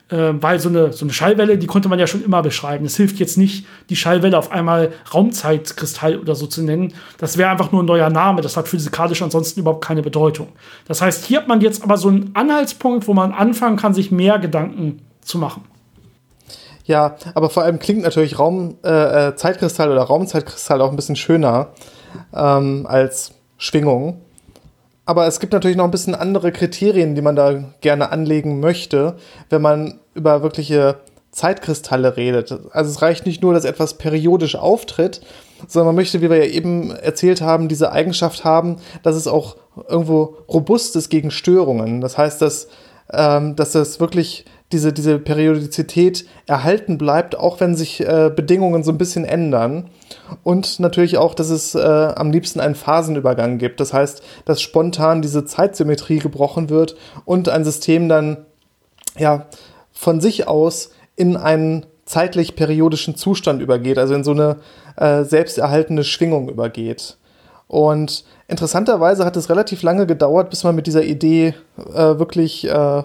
Äh, weil so eine, so eine Schallwelle, die konnte man ja schon immer beschreiben. Es hilft jetzt nicht, die Schallwelle auf einmal Raumzeitkristall oder so zu nennen. Das wäre einfach nur ein neuer Name. Das hat physikalisch ansonsten überhaupt keine Bedeutung. Das heißt, hier hat man jetzt aber so einen Anhaltspunkt, wo man anfangen kann, sich mehr Gedanken zu machen. Ja, aber vor allem klingt natürlich Raum, äh, äh oder Raumzeitkristall auch ein bisschen schöner ähm, als Schwingung. Aber es gibt natürlich noch ein bisschen andere Kriterien, die man da gerne anlegen möchte, wenn man über wirkliche Zeitkristalle redet. Also es reicht nicht nur, dass etwas periodisch auftritt, sondern man möchte, wie wir ja eben erzählt haben, diese Eigenschaft haben, dass es auch irgendwo robust ist gegen Störungen. Das heißt, dass, ähm, dass das wirklich diese, diese Periodizität erhalten bleibt, auch wenn sich äh, Bedingungen so ein bisschen ändern. Und natürlich auch, dass es äh, am liebsten einen Phasenübergang gibt. Das heißt, dass spontan diese Zeitsymmetrie gebrochen wird und ein System dann ja von sich aus in einen zeitlich periodischen Zustand übergeht, also in so eine äh, selbsterhaltende Schwingung übergeht. Und interessanterweise hat es relativ lange gedauert, bis man mit dieser Idee äh, wirklich äh,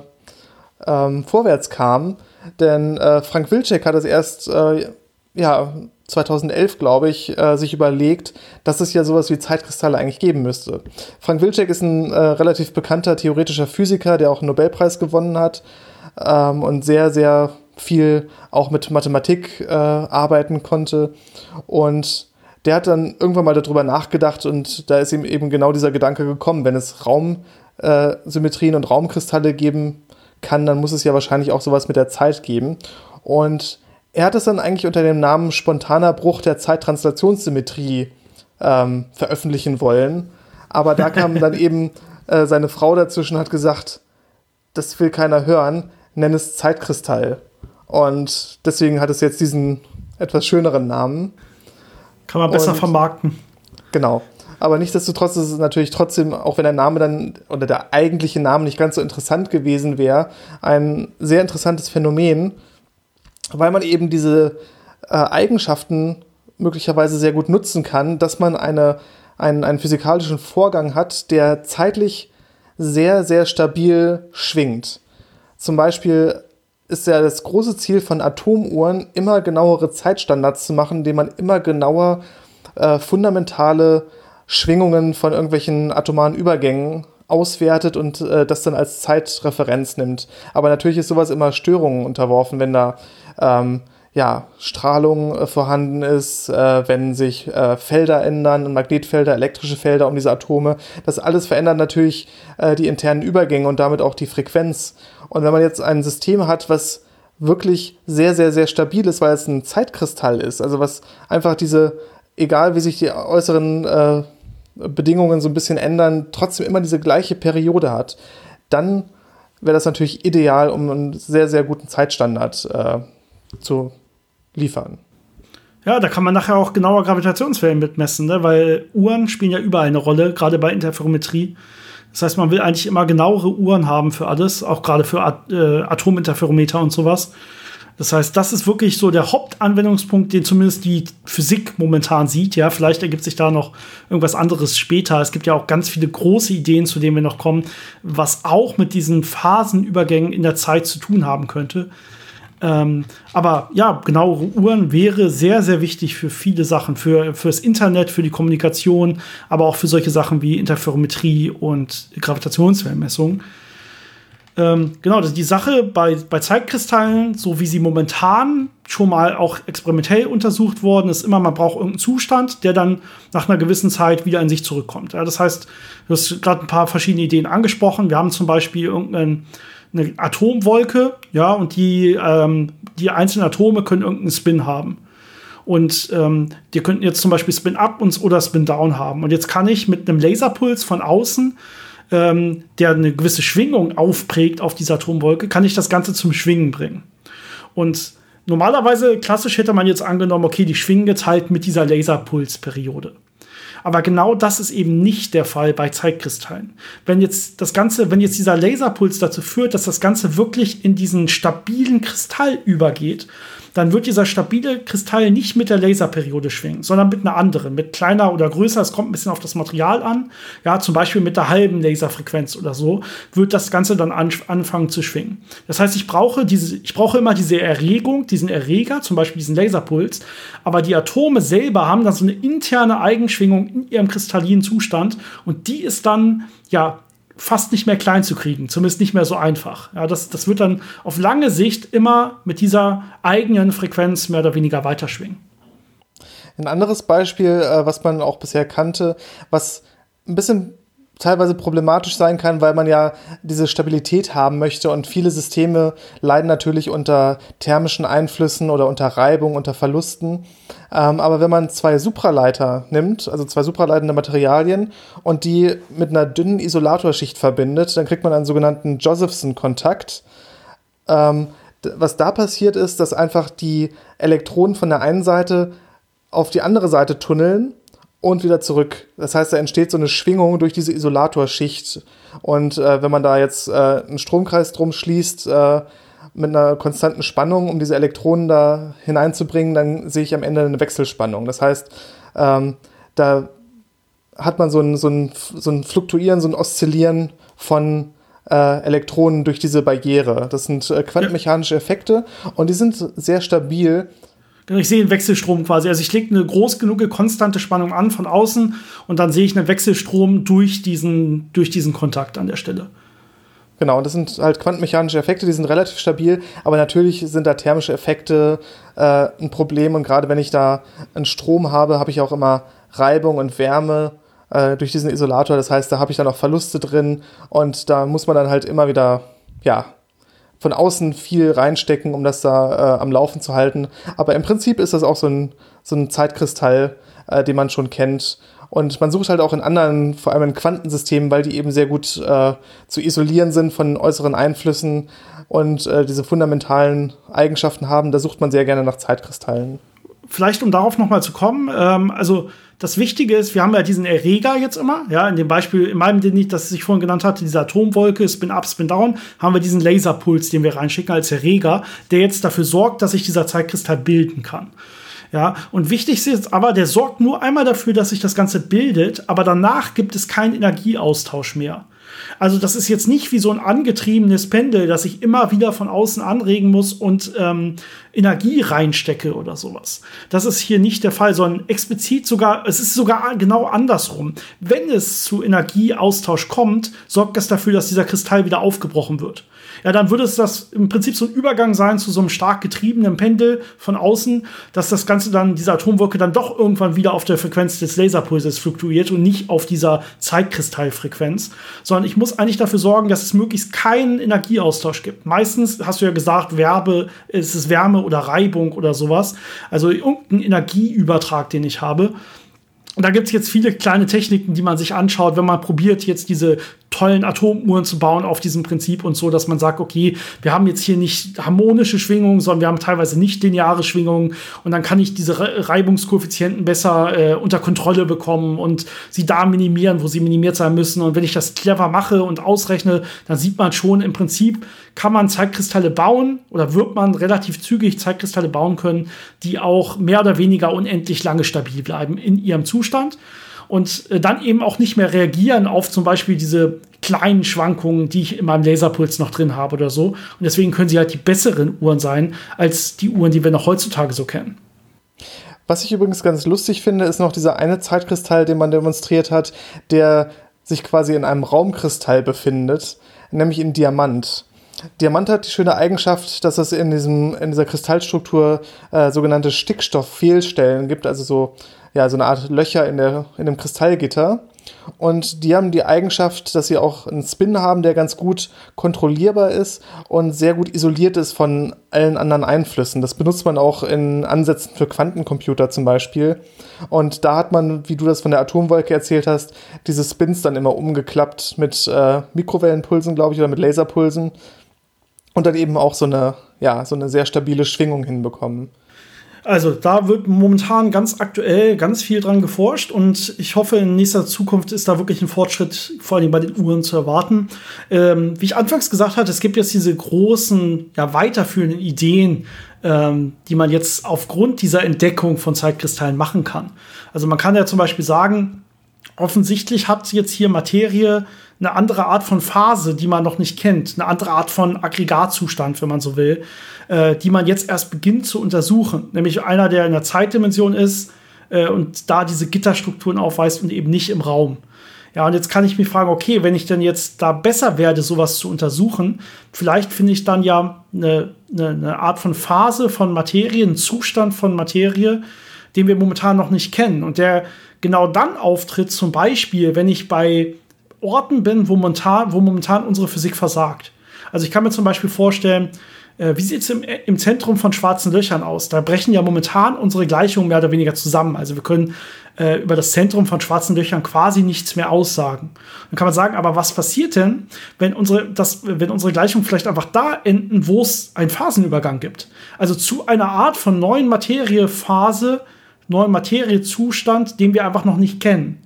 ähm, vorwärts kam. Denn äh, Frank Wilczek hat es erst äh, ja, 2011, glaube ich, äh, sich überlegt, dass es ja sowas wie Zeitkristalle eigentlich geben müsste. Frank Wilczek ist ein äh, relativ bekannter theoretischer Physiker, der auch einen Nobelpreis gewonnen hat ähm, und sehr, sehr viel auch mit Mathematik äh, arbeiten konnte. Und der hat dann irgendwann mal darüber nachgedacht und da ist ihm eben genau dieser Gedanke gekommen, wenn es Raumsymmetrien und Raumkristalle geben kann, dann muss es ja wahrscheinlich auch sowas mit der Zeit geben. Und er hat es dann eigentlich unter dem Namen spontaner Bruch der Zeittranslationssymmetrie ähm, veröffentlichen wollen. Aber da kam dann eben äh, seine Frau dazwischen hat gesagt, das will keiner hören, nenn es Zeitkristall. Und deswegen hat es jetzt diesen etwas schöneren Namen. Kann man besser Und, vermarkten. Genau. Aber nichtsdestotrotz ist es natürlich trotzdem, auch wenn der Name dann oder der eigentliche Name nicht ganz so interessant gewesen wäre, ein sehr interessantes Phänomen, weil man eben diese äh, Eigenschaften möglicherweise sehr gut nutzen kann, dass man eine, einen, einen physikalischen Vorgang hat, der zeitlich sehr, sehr stabil schwingt. Zum Beispiel ist ja das große Ziel von Atomuhren, immer genauere Zeitstandards zu machen, indem man immer genauer äh, fundamentale Schwingungen von irgendwelchen atomaren Übergängen auswertet und äh, das dann als Zeitreferenz nimmt. Aber natürlich ist sowas immer Störungen unterworfen, wenn da ähm, ja, Strahlung äh, vorhanden ist, äh, wenn sich äh, Felder ändern, Magnetfelder, elektrische Felder um diese Atome. Das alles verändert natürlich äh, die internen Übergänge und damit auch die Frequenz. Und wenn man jetzt ein System hat, was wirklich sehr, sehr, sehr stabil ist, weil es ein Zeitkristall ist, also was einfach diese, egal wie sich die äußeren äh, Bedingungen so ein bisschen ändern, trotzdem immer diese gleiche Periode hat, dann wäre das natürlich ideal, um einen sehr, sehr guten Zeitstandard äh, zu liefern. Ja, da kann man nachher auch genauer Gravitationswellen mitmessen, ne? weil Uhren spielen ja überall eine Rolle, gerade bei Interferometrie. Das heißt, man will eigentlich immer genauere Uhren haben für alles, auch gerade für At äh, Atominterferometer und sowas. Das heißt, das ist wirklich so der Hauptanwendungspunkt, den zumindest die Physik momentan sieht. Ja, vielleicht ergibt sich da noch irgendwas anderes später. Es gibt ja auch ganz viele große Ideen, zu denen wir noch kommen, was auch mit diesen Phasenübergängen in der Zeit zu tun haben könnte. Ähm, aber ja, genauere Uhren wäre sehr, sehr wichtig für viele Sachen, für fürs Internet, für die Kommunikation, aber auch für solche Sachen wie Interferometrie und Gravitationswellenmessung. Ähm, genau, die Sache bei, bei Zeitkristallen, so wie sie momentan schon mal auch experimentell untersucht worden ist, immer, man braucht irgendeinen Zustand, der dann nach einer gewissen Zeit wieder in sich zurückkommt. Ja, das heißt, du hast gerade ein paar verschiedene Ideen angesprochen. Wir haben zum Beispiel irgendeine Atomwolke, ja, und die, ähm, die einzelnen Atome können irgendeinen Spin haben. Und ähm, die könnten jetzt zum Beispiel Spin Up oder Spin Down haben. Und jetzt kann ich mit einem Laserpuls von außen ähm, der eine gewisse Schwingung aufprägt auf dieser Atomwolke, kann ich das Ganze zum Schwingen bringen. Und normalerweise, klassisch hätte man jetzt angenommen, okay, die schwingen jetzt halt mit dieser Laserpulsperiode. Aber genau das ist eben nicht der Fall bei Zeitkristallen. Wenn jetzt das Ganze, wenn jetzt dieser Laserpuls dazu führt, dass das Ganze wirklich in diesen stabilen Kristall übergeht, dann wird dieser stabile Kristall nicht mit der Laserperiode schwingen, sondern mit einer anderen, mit kleiner oder größer. Es kommt ein bisschen auf das Material an. Ja, zum Beispiel mit der halben Laserfrequenz oder so wird das Ganze dann an, anfangen zu schwingen. Das heißt, ich brauche diese, ich brauche immer diese Erregung, diesen Erreger, zum Beispiel diesen Laserpuls. Aber die Atome selber haben dann so eine interne Eigenschwingung in ihrem kristallinen Zustand und die ist dann ja fast nicht mehr klein zu kriegen, zumindest nicht mehr so einfach. Ja, das, das wird dann auf lange Sicht immer mit dieser eigenen Frequenz mehr oder weniger weiterschwingen. Ein anderes Beispiel, äh, was man auch bisher kannte, was ein bisschen teilweise problematisch sein kann, weil man ja diese Stabilität haben möchte und viele Systeme leiden natürlich unter thermischen Einflüssen oder unter Reibung, unter Verlusten. Ähm, aber wenn man zwei Supraleiter nimmt, also zwei supraleitende Materialien und die mit einer dünnen Isolatorschicht verbindet, dann kriegt man einen sogenannten Josephson-Kontakt. Ähm, was da passiert ist, dass einfach die Elektronen von der einen Seite auf die andere Seite tunneln und wieder zurück. Das heißt, da entsteht so eine Schwingung durch diese Isolatorschicht. Und äh, wenn man da jetzt äh, einen Stromkreis drum schließt, äh, mit einer konstanten Spannung, um diese Elektronen da hineinzubringen, dann sehe ich am Ende eine Wechselspannung. Das heißt, ähm, da hat man so ein, so, ein, so ein Fluktuieren, so ein Oszillieren von äh, Elektronen durch diese Barriere. Das sind äh, quantenmechanische Effekte und die sind sehr stabil ich sehe einen Wechselstrom quasi. Also ich lege eine groß genug konstante Spannung an von außen und dann sehe ich einen Wechselstrom durch diesen, durch diesen Kontakt an der Stelle. Genau, das sind halt quantenmechanische Effekte, die sind relativ stabil, aber natürlich sind da thermische Effekte äh, ein Problem und gerade wenn ich da einen Strom habe, habe ich auch immer Reibung und Wärme äh, durch diesen Isolator. Das heißt, da habe ich dann auch Verluste drin und da muss man dann halt immer wieder, ja, von außen viel reinstecken, um das da äh, am Laufen zu halten. Aber im Prinzip ist das auch so ein, so ein Zeitkristall, äh, den man schon kennt. Und man sucht halt auch in anderen, vor allem in Quantensystemen, weil die eben sehr gut äh, zu isolieren sind von äußeren Einflüssen und äh, diese fundamentalen Eigenschaften haben. Da sucht man sehr gerne nach Zeitkristallen. Vielleicht, um darauf nochmal zu kommen, ähm, also das Wichtige ist, wir haben ja diesen Erreger jetzt immer, ja, in dem Beispiel, in meinem, den ich, das ich vorhin genannt hatte, diese Atomwolke, Spin up, Spin down, haben wir diesen Laserpuls, den wir reinschicken als Erreger, der jetzt dafür sorgt, dass sich dieser Zeitkristall bilden kann. Ja, und wichtig ist jetzt aber, der sorgt nur einmal dafür, dass sich das Ganze bildet, aber danach gibt es keinen Energieaustausch mehr. Also das ist jetzt nicht wie so ein angetriebenes Pendel, das ich immer wieder von außen anregen muss und ähm, Energie reinstecke oder sowas. Das ist hier nicht der Fall, sondern explizit sogar, es ist sogar genau andersrum. Wenn es zu Energieaustausch kommt, sorgt das dafür, dass dieser Kristall wieder aufgebrochen wird ja, dann würde es das im Prinzip so ein Übergang sein zu so einem stark getriebenen Pendel von außen, dass das Ganze dann, diese Atomwolke dann doch irgendwann wieder auf der Frequenz des Laserpulses fluktuiert und nicht auf dieser Zeitkristallfrequenz, sondern ich muss eigentlich dafür sorgen, dass es möglichst keinen Energieaustausch gibt. Meistens hast du ja gesagt, Werbe, es ist Wärme oder Reibung oder sowas, also irgendein Energieübertrag, den ich habe. Und da gibt es jetzt viele kleine Techniken, die man sich anschaut, wenn man probiert, jetzt diese tollen Atomuhren zu bauen auf diesem Prinzip und so, dass man sagt, okay, wir haben jetzt hier nicht harmonische Schwingungen, sondern wir haben teilweise nicht lineare Schwingungen und dann kann ich diese Reibungskoeffizienten besser äh, unter Kontrolle bekommen und sie da minimieren, wo sie minimiert sein müssen. Und wenn ich das clever mache und ausrechne, dann sieht man schon, im Prinzip kann man Zeitkristalle bauen oder wird man relativ zügig Zeitkristalle bauen können, die auch mehr oder weniger unendlich lange stabil bleiben in ihrem Zustand und äh, dann eben auch nicht mehr reagieren auf zum Beispiel diese kleinen Schwankungen, die ich in meinem Laserpuls noch drin habe oder so. Und deswegen können sie halt die besseren Uhren sein als die Uhren, die wir noch heutzutage so kennen. Was ich übrigens ganz lustig finde, ist noch dieser eine Zeitkristall, den man demonstriert hat, der sich quasi in einem Raumkristall befindet, nämlich in Diamant. Diamant hat die schöne Eigenschaft, dass es in, diesem, in dieser Kristallstruktur äh, sogenannte Stickstofffehlstellen gibt, also so ja, so eine Art Löcher in, der, in dem Kristallgitter. Und die haben die Eigenschaft, dass sie auch einen Spin haben, der ganz gut kontrollierbar ist und sehr gut isoliert ist von allen anderen Einflüssen. Das benutzt man auch in Ansätzen für Quantencomputer zum Beispiel. Und da hat man, wie du das von der Atomwolke erzählt hast, diese Spins dann immer umgeklappt mit äh, Mikrowellenpulsen, glaube ich, oder mit Laserpulsen. Und dann eben auch so eine, ja, so eine sehr stabile Schwingung hinbekommen. Also da wird momentan ganz aktuell ganz viel dran geforscht und ich hoffe, in nächster Zukunft ist da wirklich ein Fortschritt, vor allem bei den Uhren zu erwarten. Ähm, wie ich anfangs gesagt hatte, es gibt jetzt diese großen, ja, weiterführenden Ideen, ähm, die man jetzt aufgrund dieser Entdeckung von Zeitkristallen machen kann. Also man kann ja zum Beispiel sagen, offensichtlich hat jetzt hier Materie eine andere Art von Phase, die man noch nicht kennt, eine andere Art von Aggregatzustand, wenn man so will, äh, die man jetzt erst beginnt zu untersuchen. Nämlich einer, der in der Zeitdimension ist äh, und da diese Gitterstrukturen aufweist und eben nicht im Raum. Ja, und jetzt kann ich mich fragen, okay, wenn ich denn jetzt da besser werde, sowas zu untersuchen, vielleicht finde ich dann ja eine, eine, eine Art von Phase von Materie, einen Zustand von Materie, den wir momentan noch nicht kennen und der genau dann auftritt, zum Beispiel, wenn ich bei Orten bin, wo momentan, wo momentan unsere Physik versagt. Also ich kann mir zum Beispiel vorstellen, äh, wie sieht es im, im Zentrum von schwarzen Löchern aus? Da brechen ja momentan unsere Gleichungen mehr oder weniger zusammen. Also wir können äh, über das Zentrum von schwarzen Löchern quasi nichts mehr aussagen. Dann kann man sagen, aber was passiert denn, wenn unsere, das, wenn unsere Gleichungen vielleicht einfach da enden, wo es einen Phasenübergang gibt? Also zu einer Art von neuen Materiephase, neuen Materiezustand, den wir einfach noch nicht kennen.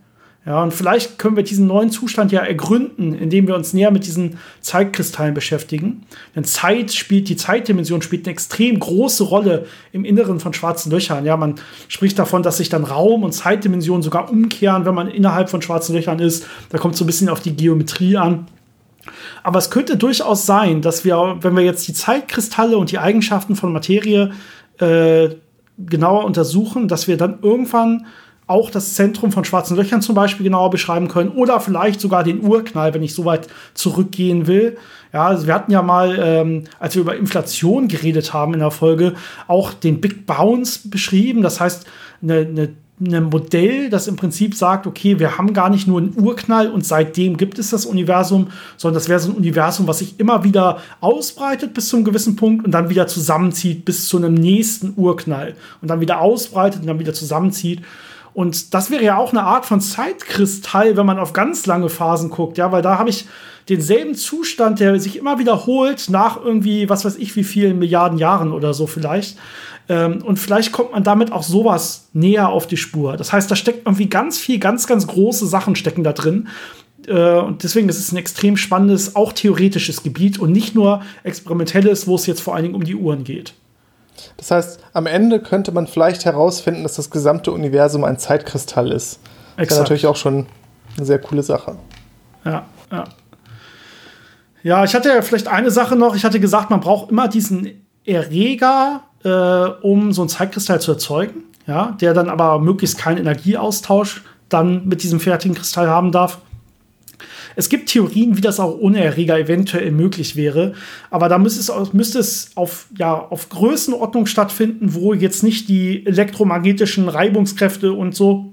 Ja, und vielleicht können wir diesen neuen Zustand ja ergründen, indem wir uns näher mit diesen Zeitkristallen beschäftigen. Denn Zeit spielt, die Zeitdimension spielt eine extrem große Rolle im Inneren von schwarzen Löchern. Ja, man spricht davon, dass sich dann Raum und Zeitdimension sogar umkehren, wenn man innerhalb von schwarzen Löchern ist. Da kommt so ein bisschen auf die Geometrie an. Aber es könnte durchaus sein, dass wir, wenn wir jetzt die Zeitkristalle und die Eigenschaften von Materie äh, genauer untersuchen, dass wir dann irgendwann auch das Zentrum von schwarzen Löchern zum Beispiel genauer beschreiben können oder vielleicht sogar den Urknall, wenn ich so weit zurückgehen will. Ja, also wir hatten ja mal, ähm, als wir über Inflation geredet haben in der Folge, auch den Big Bounce beschrieben. Das heißt, eine, eine ein Modell, das im Prinzip sagt, okay, wir haben gar nicht nur einen Urknall und seitdem gibt es das Universum, sondern das wäre so ein Universum, was sich immer wieder ausbreitet bis zu einem gewissen Punkt und dann wieder zusammenzieht bis zu einem nächsten Urknall und dann wieder ausbreitet und dann wieder zusammenzieht. Und das wäre ja auch eine Art von Zeitkristall, wenn man auf ganz lange Phasen guckt, ja, weil da habe ich denselben Zustand, der sich immer wiederholt nach irgendwie, was weiß ich, wie vielen Milliarden Jahren oder so vielleicht. Ähm, und vielleicht kommt man damit auch sowas näher auf die Spur. Das heißt, da steckt irgendwie ganz viel, ganz, ganz große Sachen stecken da drin. Äh, und deswegen ist es ein extrem spannendes, auch theoretisches Gebiet und nicht nur experimentelles, wo es jetzt vor allen Dingen um die Uhren geht. Das heißt, am Ende könnte man vielleicht herausfinden, dass das gesamte Universum ein Zeitkristall ist. Das ist natürlich auch schon eine sehr coole Sache. Ja, ja. Ja, ich hatte ja vielleicht eine Sache noch. Ich hatte gesagt, man braucht immer diesen Erreger, äh, um so einen Zeitkristall zu erzeugen. Ja, der dann aber möglichst keinen Energieaustausch dann mit diesem fertigen Kristall haben darf. Es gibt Theorien, wie das auch ohne Erreger eventuell möglich wäre, aber da müsste es, müsste es auf, ja, auf Größenordnung stattfinden, wo jetzt nicht die elektromagnetischen Reibungskräfte und so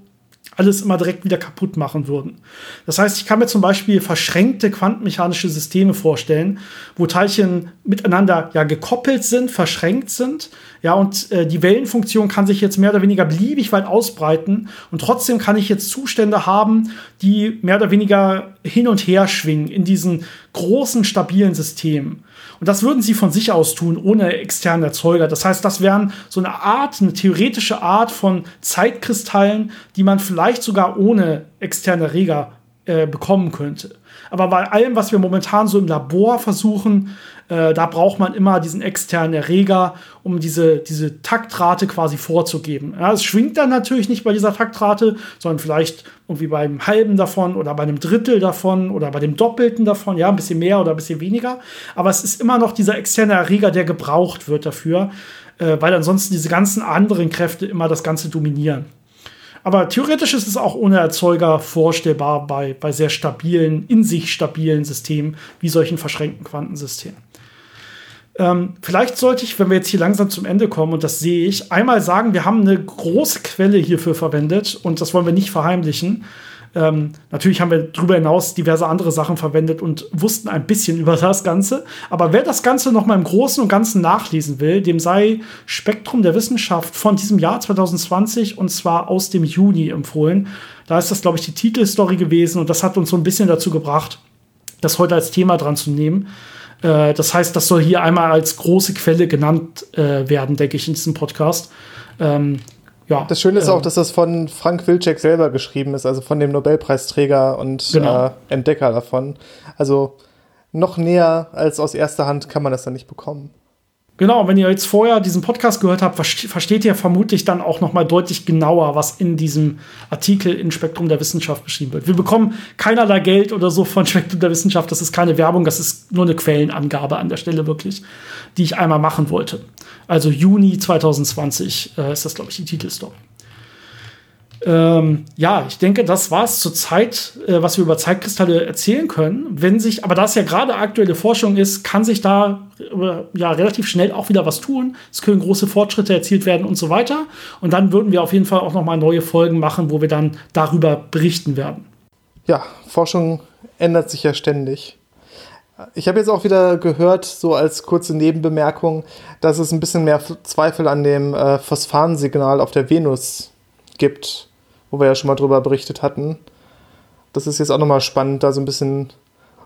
alles immer direkt wieder kaputt machen würden. Das heißt, ich kann mir zum Beispiel verschränkte quantenmechanische Systeme vorstellen, wo Teilchen miteinander ja gekoppelt sind, verschränkt sind, ja, und äh, die Wellenfunktion kann sich jetzt mehr oder weniger beliebig weit ausbreiten und trotzdem kann ich jetzt Zustände haben, die mehr oder weniger hin und her schwingen in diesen großen, stabilen Systemen. Und das würden sie von sich aus tun, ohne externen Erzeuger. Das heißt, das wären so eine Art, eine theoretische Art von Zeitkristallen, die man vielleicht sogar ohne externe Reger äh, bekommen könnte. Aber bei allem, was wir momentan so im Labor versuchen, äh, da braucht man immer diesen externen Erreger, um diese, diese Taktrate quasi vorzugeben. Ja, es schwingt dann natürlich nicht bei dieser Taktrate, sondern vielleicht irgendwie beim halben davon oder bei einem Drittel davon oder bei dem Doppelten davon, ja, ein bisschen mehr oder ein bisschen weniger. Aber es ist immer noch dieser externe Erreger, der gebraucht wird dafür, äh, weil ansonsten diese ganzen anderen Kräfte immer das Ganze dominieren. Aber theoretisch ist es auch ohne Erzeuger vorstellbar bei, bei sehr stabilen, in sich stabilen Systemen wie solchen verschränkten Quantensystemen. Ähm, vielleicht sollte ich, wenn wir jetzt hier langsam zum Ende kommen, und das sehe ich, einmal sagen, wir haben eine große Quelle hierfür verwendet und das wollen wir nicht verheimlichen. Ähm, natürlich haben wir darüber hinaus diverse andere Sachen verwendet und wussten ein bisschen über das Ganze. Aber wer das Ganze noch mal im Großen und Ganzen nachlesen will, dem sei Spektrum der Wissenschaft von diesem Jahr 2020 und zwar aus dem Juni empfohlen. Da ist das, glaube ich, die Titelstory gewesen und das hat uns so ein bisschen dazu gebracht, das heute als Thema dran zu nehmen. Äh, das heißt, das soll hier einmal als große Quelle genannt äh, werden, denke ich, in diesem Podcast. Ähm, ja, das Schöne ist äh, auch, dass das von Frank Wilczek selber geschrieben ist, also von dem Nobelpreisträger und genau. äh, Entdecker davon. Also noch näher als aus erster Hand kann man das dann nicht bekommen. Genau, wenn ihr jetzt vorher diesen Podcast gehört habt, versteht ihr vermutlich dann auch noch mal deutlich genauer, was in diesem Artikel in Spektrum der Wissenschaft beschrieben wird. Wir bekommen keinerlei Geld oder so von Spektrum der Wissenschaft. Das ist keine Werbung, das ist nur eine Quellenangabe an der Stelle wirklich, die ich einmal machen wollte. Also Juni 2020 äh, ist das, glaube ich, die Titelstory. Ähm, ja, ich denke, das war es zur Zeit, äh, was wir über Zeitkristalle erzählen können. Wenn sich, aber da es ja gerade aktuelle Forschung ist, kann sich da äh, ja relativ schnell auch wieder was tun. Es können große Fortschritte erzielt werden und so weiter. Und dann würden wir auf jeden Fall auch noch mal neue Folgen machen, wo wir dann darüber berichten werden. Ja, Forschung ändert sich ja ständig. Ich habe jetzt auch wieder gehört, so als kurze Nebenbemerkung, dass es ein bisschen mehr Zweifel an dem äh, Phosphansignal auf der Venus gibt wo wir ja schon mal drüber berichtet hatten. Das ist jetzt auch nochmal spannend, da so ein bisschen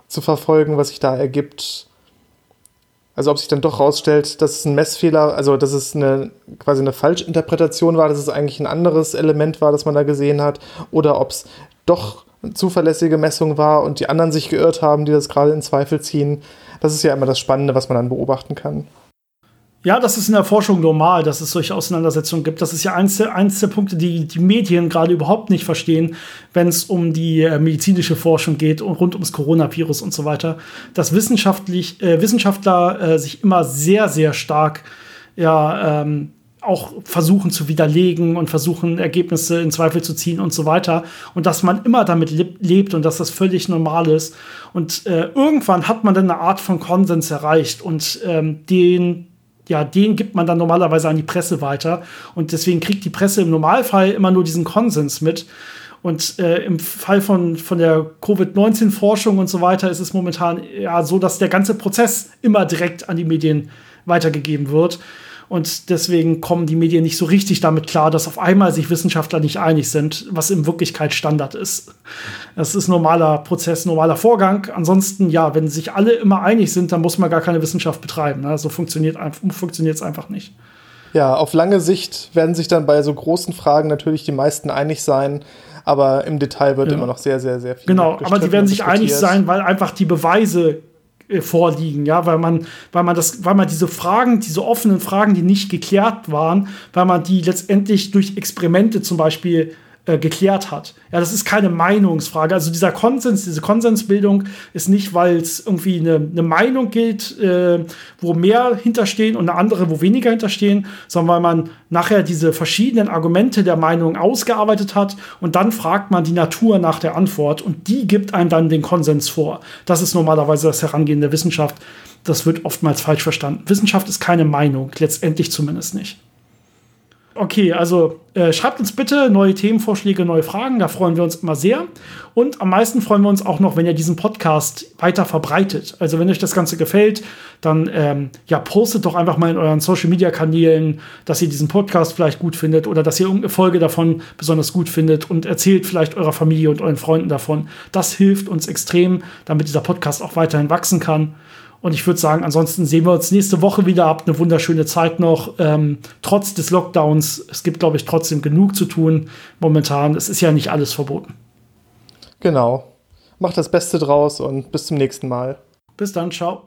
zu verfolgen, was sich da ergibt. Also ob sich dann doch rausstellt, dass es ein Messfehler, also dass es eine quasi eine Falschinterpretation war, dass es eigentlich ein anderes Element war, das man da gesehen hat, oder ob es doch eine zuverlässige Messung war und die anderen sich geirrt haben, die das gerade in Zweifel ziehen. Das ist ja immer das Spannende, was man dann beobachten kann. Ja, das ist in der Forschung normal, dass es solche Auseinandersetzungen gibt. Das ist ja eins eins der Punkte, die die Medien gerade überhaupt nicht verstehen, wenn es um die äh, medizinische Forschung geht und rund ums Coronavirus und so weiter. Dass wissenschaftlich, äh, Wissenschaftler äh, sich immer sehr, sehr stark ja, ähm, auch versuchen zu widerlegen und versuchen, Ergebnisse in Zweifel zu ziehen und so weiter. Und dass man immer damit lebt und dass das völlig normal ist. Und äh, irgendwann hat man dann eine Art von Konsens erreicht und ähm, den ja, den gibt man dann normalerweise an die Presse weiter. Und deswegen kriegt die Presse im Normalfall immer nur diesen Konsens mit. Und äh, im Fall von, von der Covid-19-Forschung und so weiter ist es momentan ja so, dass der ganze Prozess immer direkt an die Medien weitergegeben wird. Und deswegen kommen die Medien nicht so richtig damit klar, dass auf einmal sich Wissenschaftler nicht einig sind, was in Wirklichkeit Standard ist. Das ist normaler Prozess, normaler Vorgang. Ansonsten, ja, wenn sich alle immer einig sind, dann muss man gar keine Wissenschaft betreiben. Ne? So funktioniert es einfach nicht. Ja, auf lange Sicht werden sich dann bei so großen Fragen natürlich die meisten einig sein, aber im Detail wird ja. immer noch sehr, sehr, sehr viel. Genau, aber die werden sich einig sein, weil einfach die Beweise äh, vorliegen, ja, weil man, weil man das, weil man diese Fragen, diese offenen Fragen, die nicht geklärt waren, weil man die letztendlich durch Experimente zum Beispiel äh, geklärt hat. Ja, das ist keine Meinungsfrage. Also dieser Konsens, diese Konsensbildung ist nicht, weil es irgendwie eine, eine, Meinung gilt, äh, wo mehr hinterstehen und eine andere, wo weniger hinterstehen, sondern weil man nachher diese verschiedenen Argumente der Meinung ausgearbeitet hat und dann fragt man die Natur nach der Antwort und die gibt einem dann den Konsens vor. Das ist normalerweise das Herangehen der Wissenschaft. Das wird oftmals falsch verstanden. Wissenschaft ist keine Meinung, letztendlich zumindest nicht. Okay, also äh, schreibt uns bitte neue Themenvorschläge, neue Fragen, da freuen wir uns immer sehr. Und am meisten freuen wir uns auch noch, wenn ihr diesen Podcast weiter verbreitet. Also wenn euch das Ganze gefällt, dann ähm, ja, postet doch einfach mal in euren Social-Media-Kanälen, dass ihr diesen Podcast vielleicht gut findet oder dass ihr irgendeine Folge davon besonders gut findet und erzählt vielleicht eurer Familie und euren Freunden davon. Das hilft uns extrem, damit dieser Podcast auch weiterhin wachsen kann. Und ich würde sagen, ansonsten sehen wir uns nächste Woche wieder. Habt eine wunderschöne Zeit noch. Ähm, trotz des Lockdowns. Es gibt, glaube ich, trotzdem genug zu tun momentan. Es ist ja nicht alles verboten. Genau. Macht das Beste draus und bis zum nächsten Mal. Bis dann. Ciao.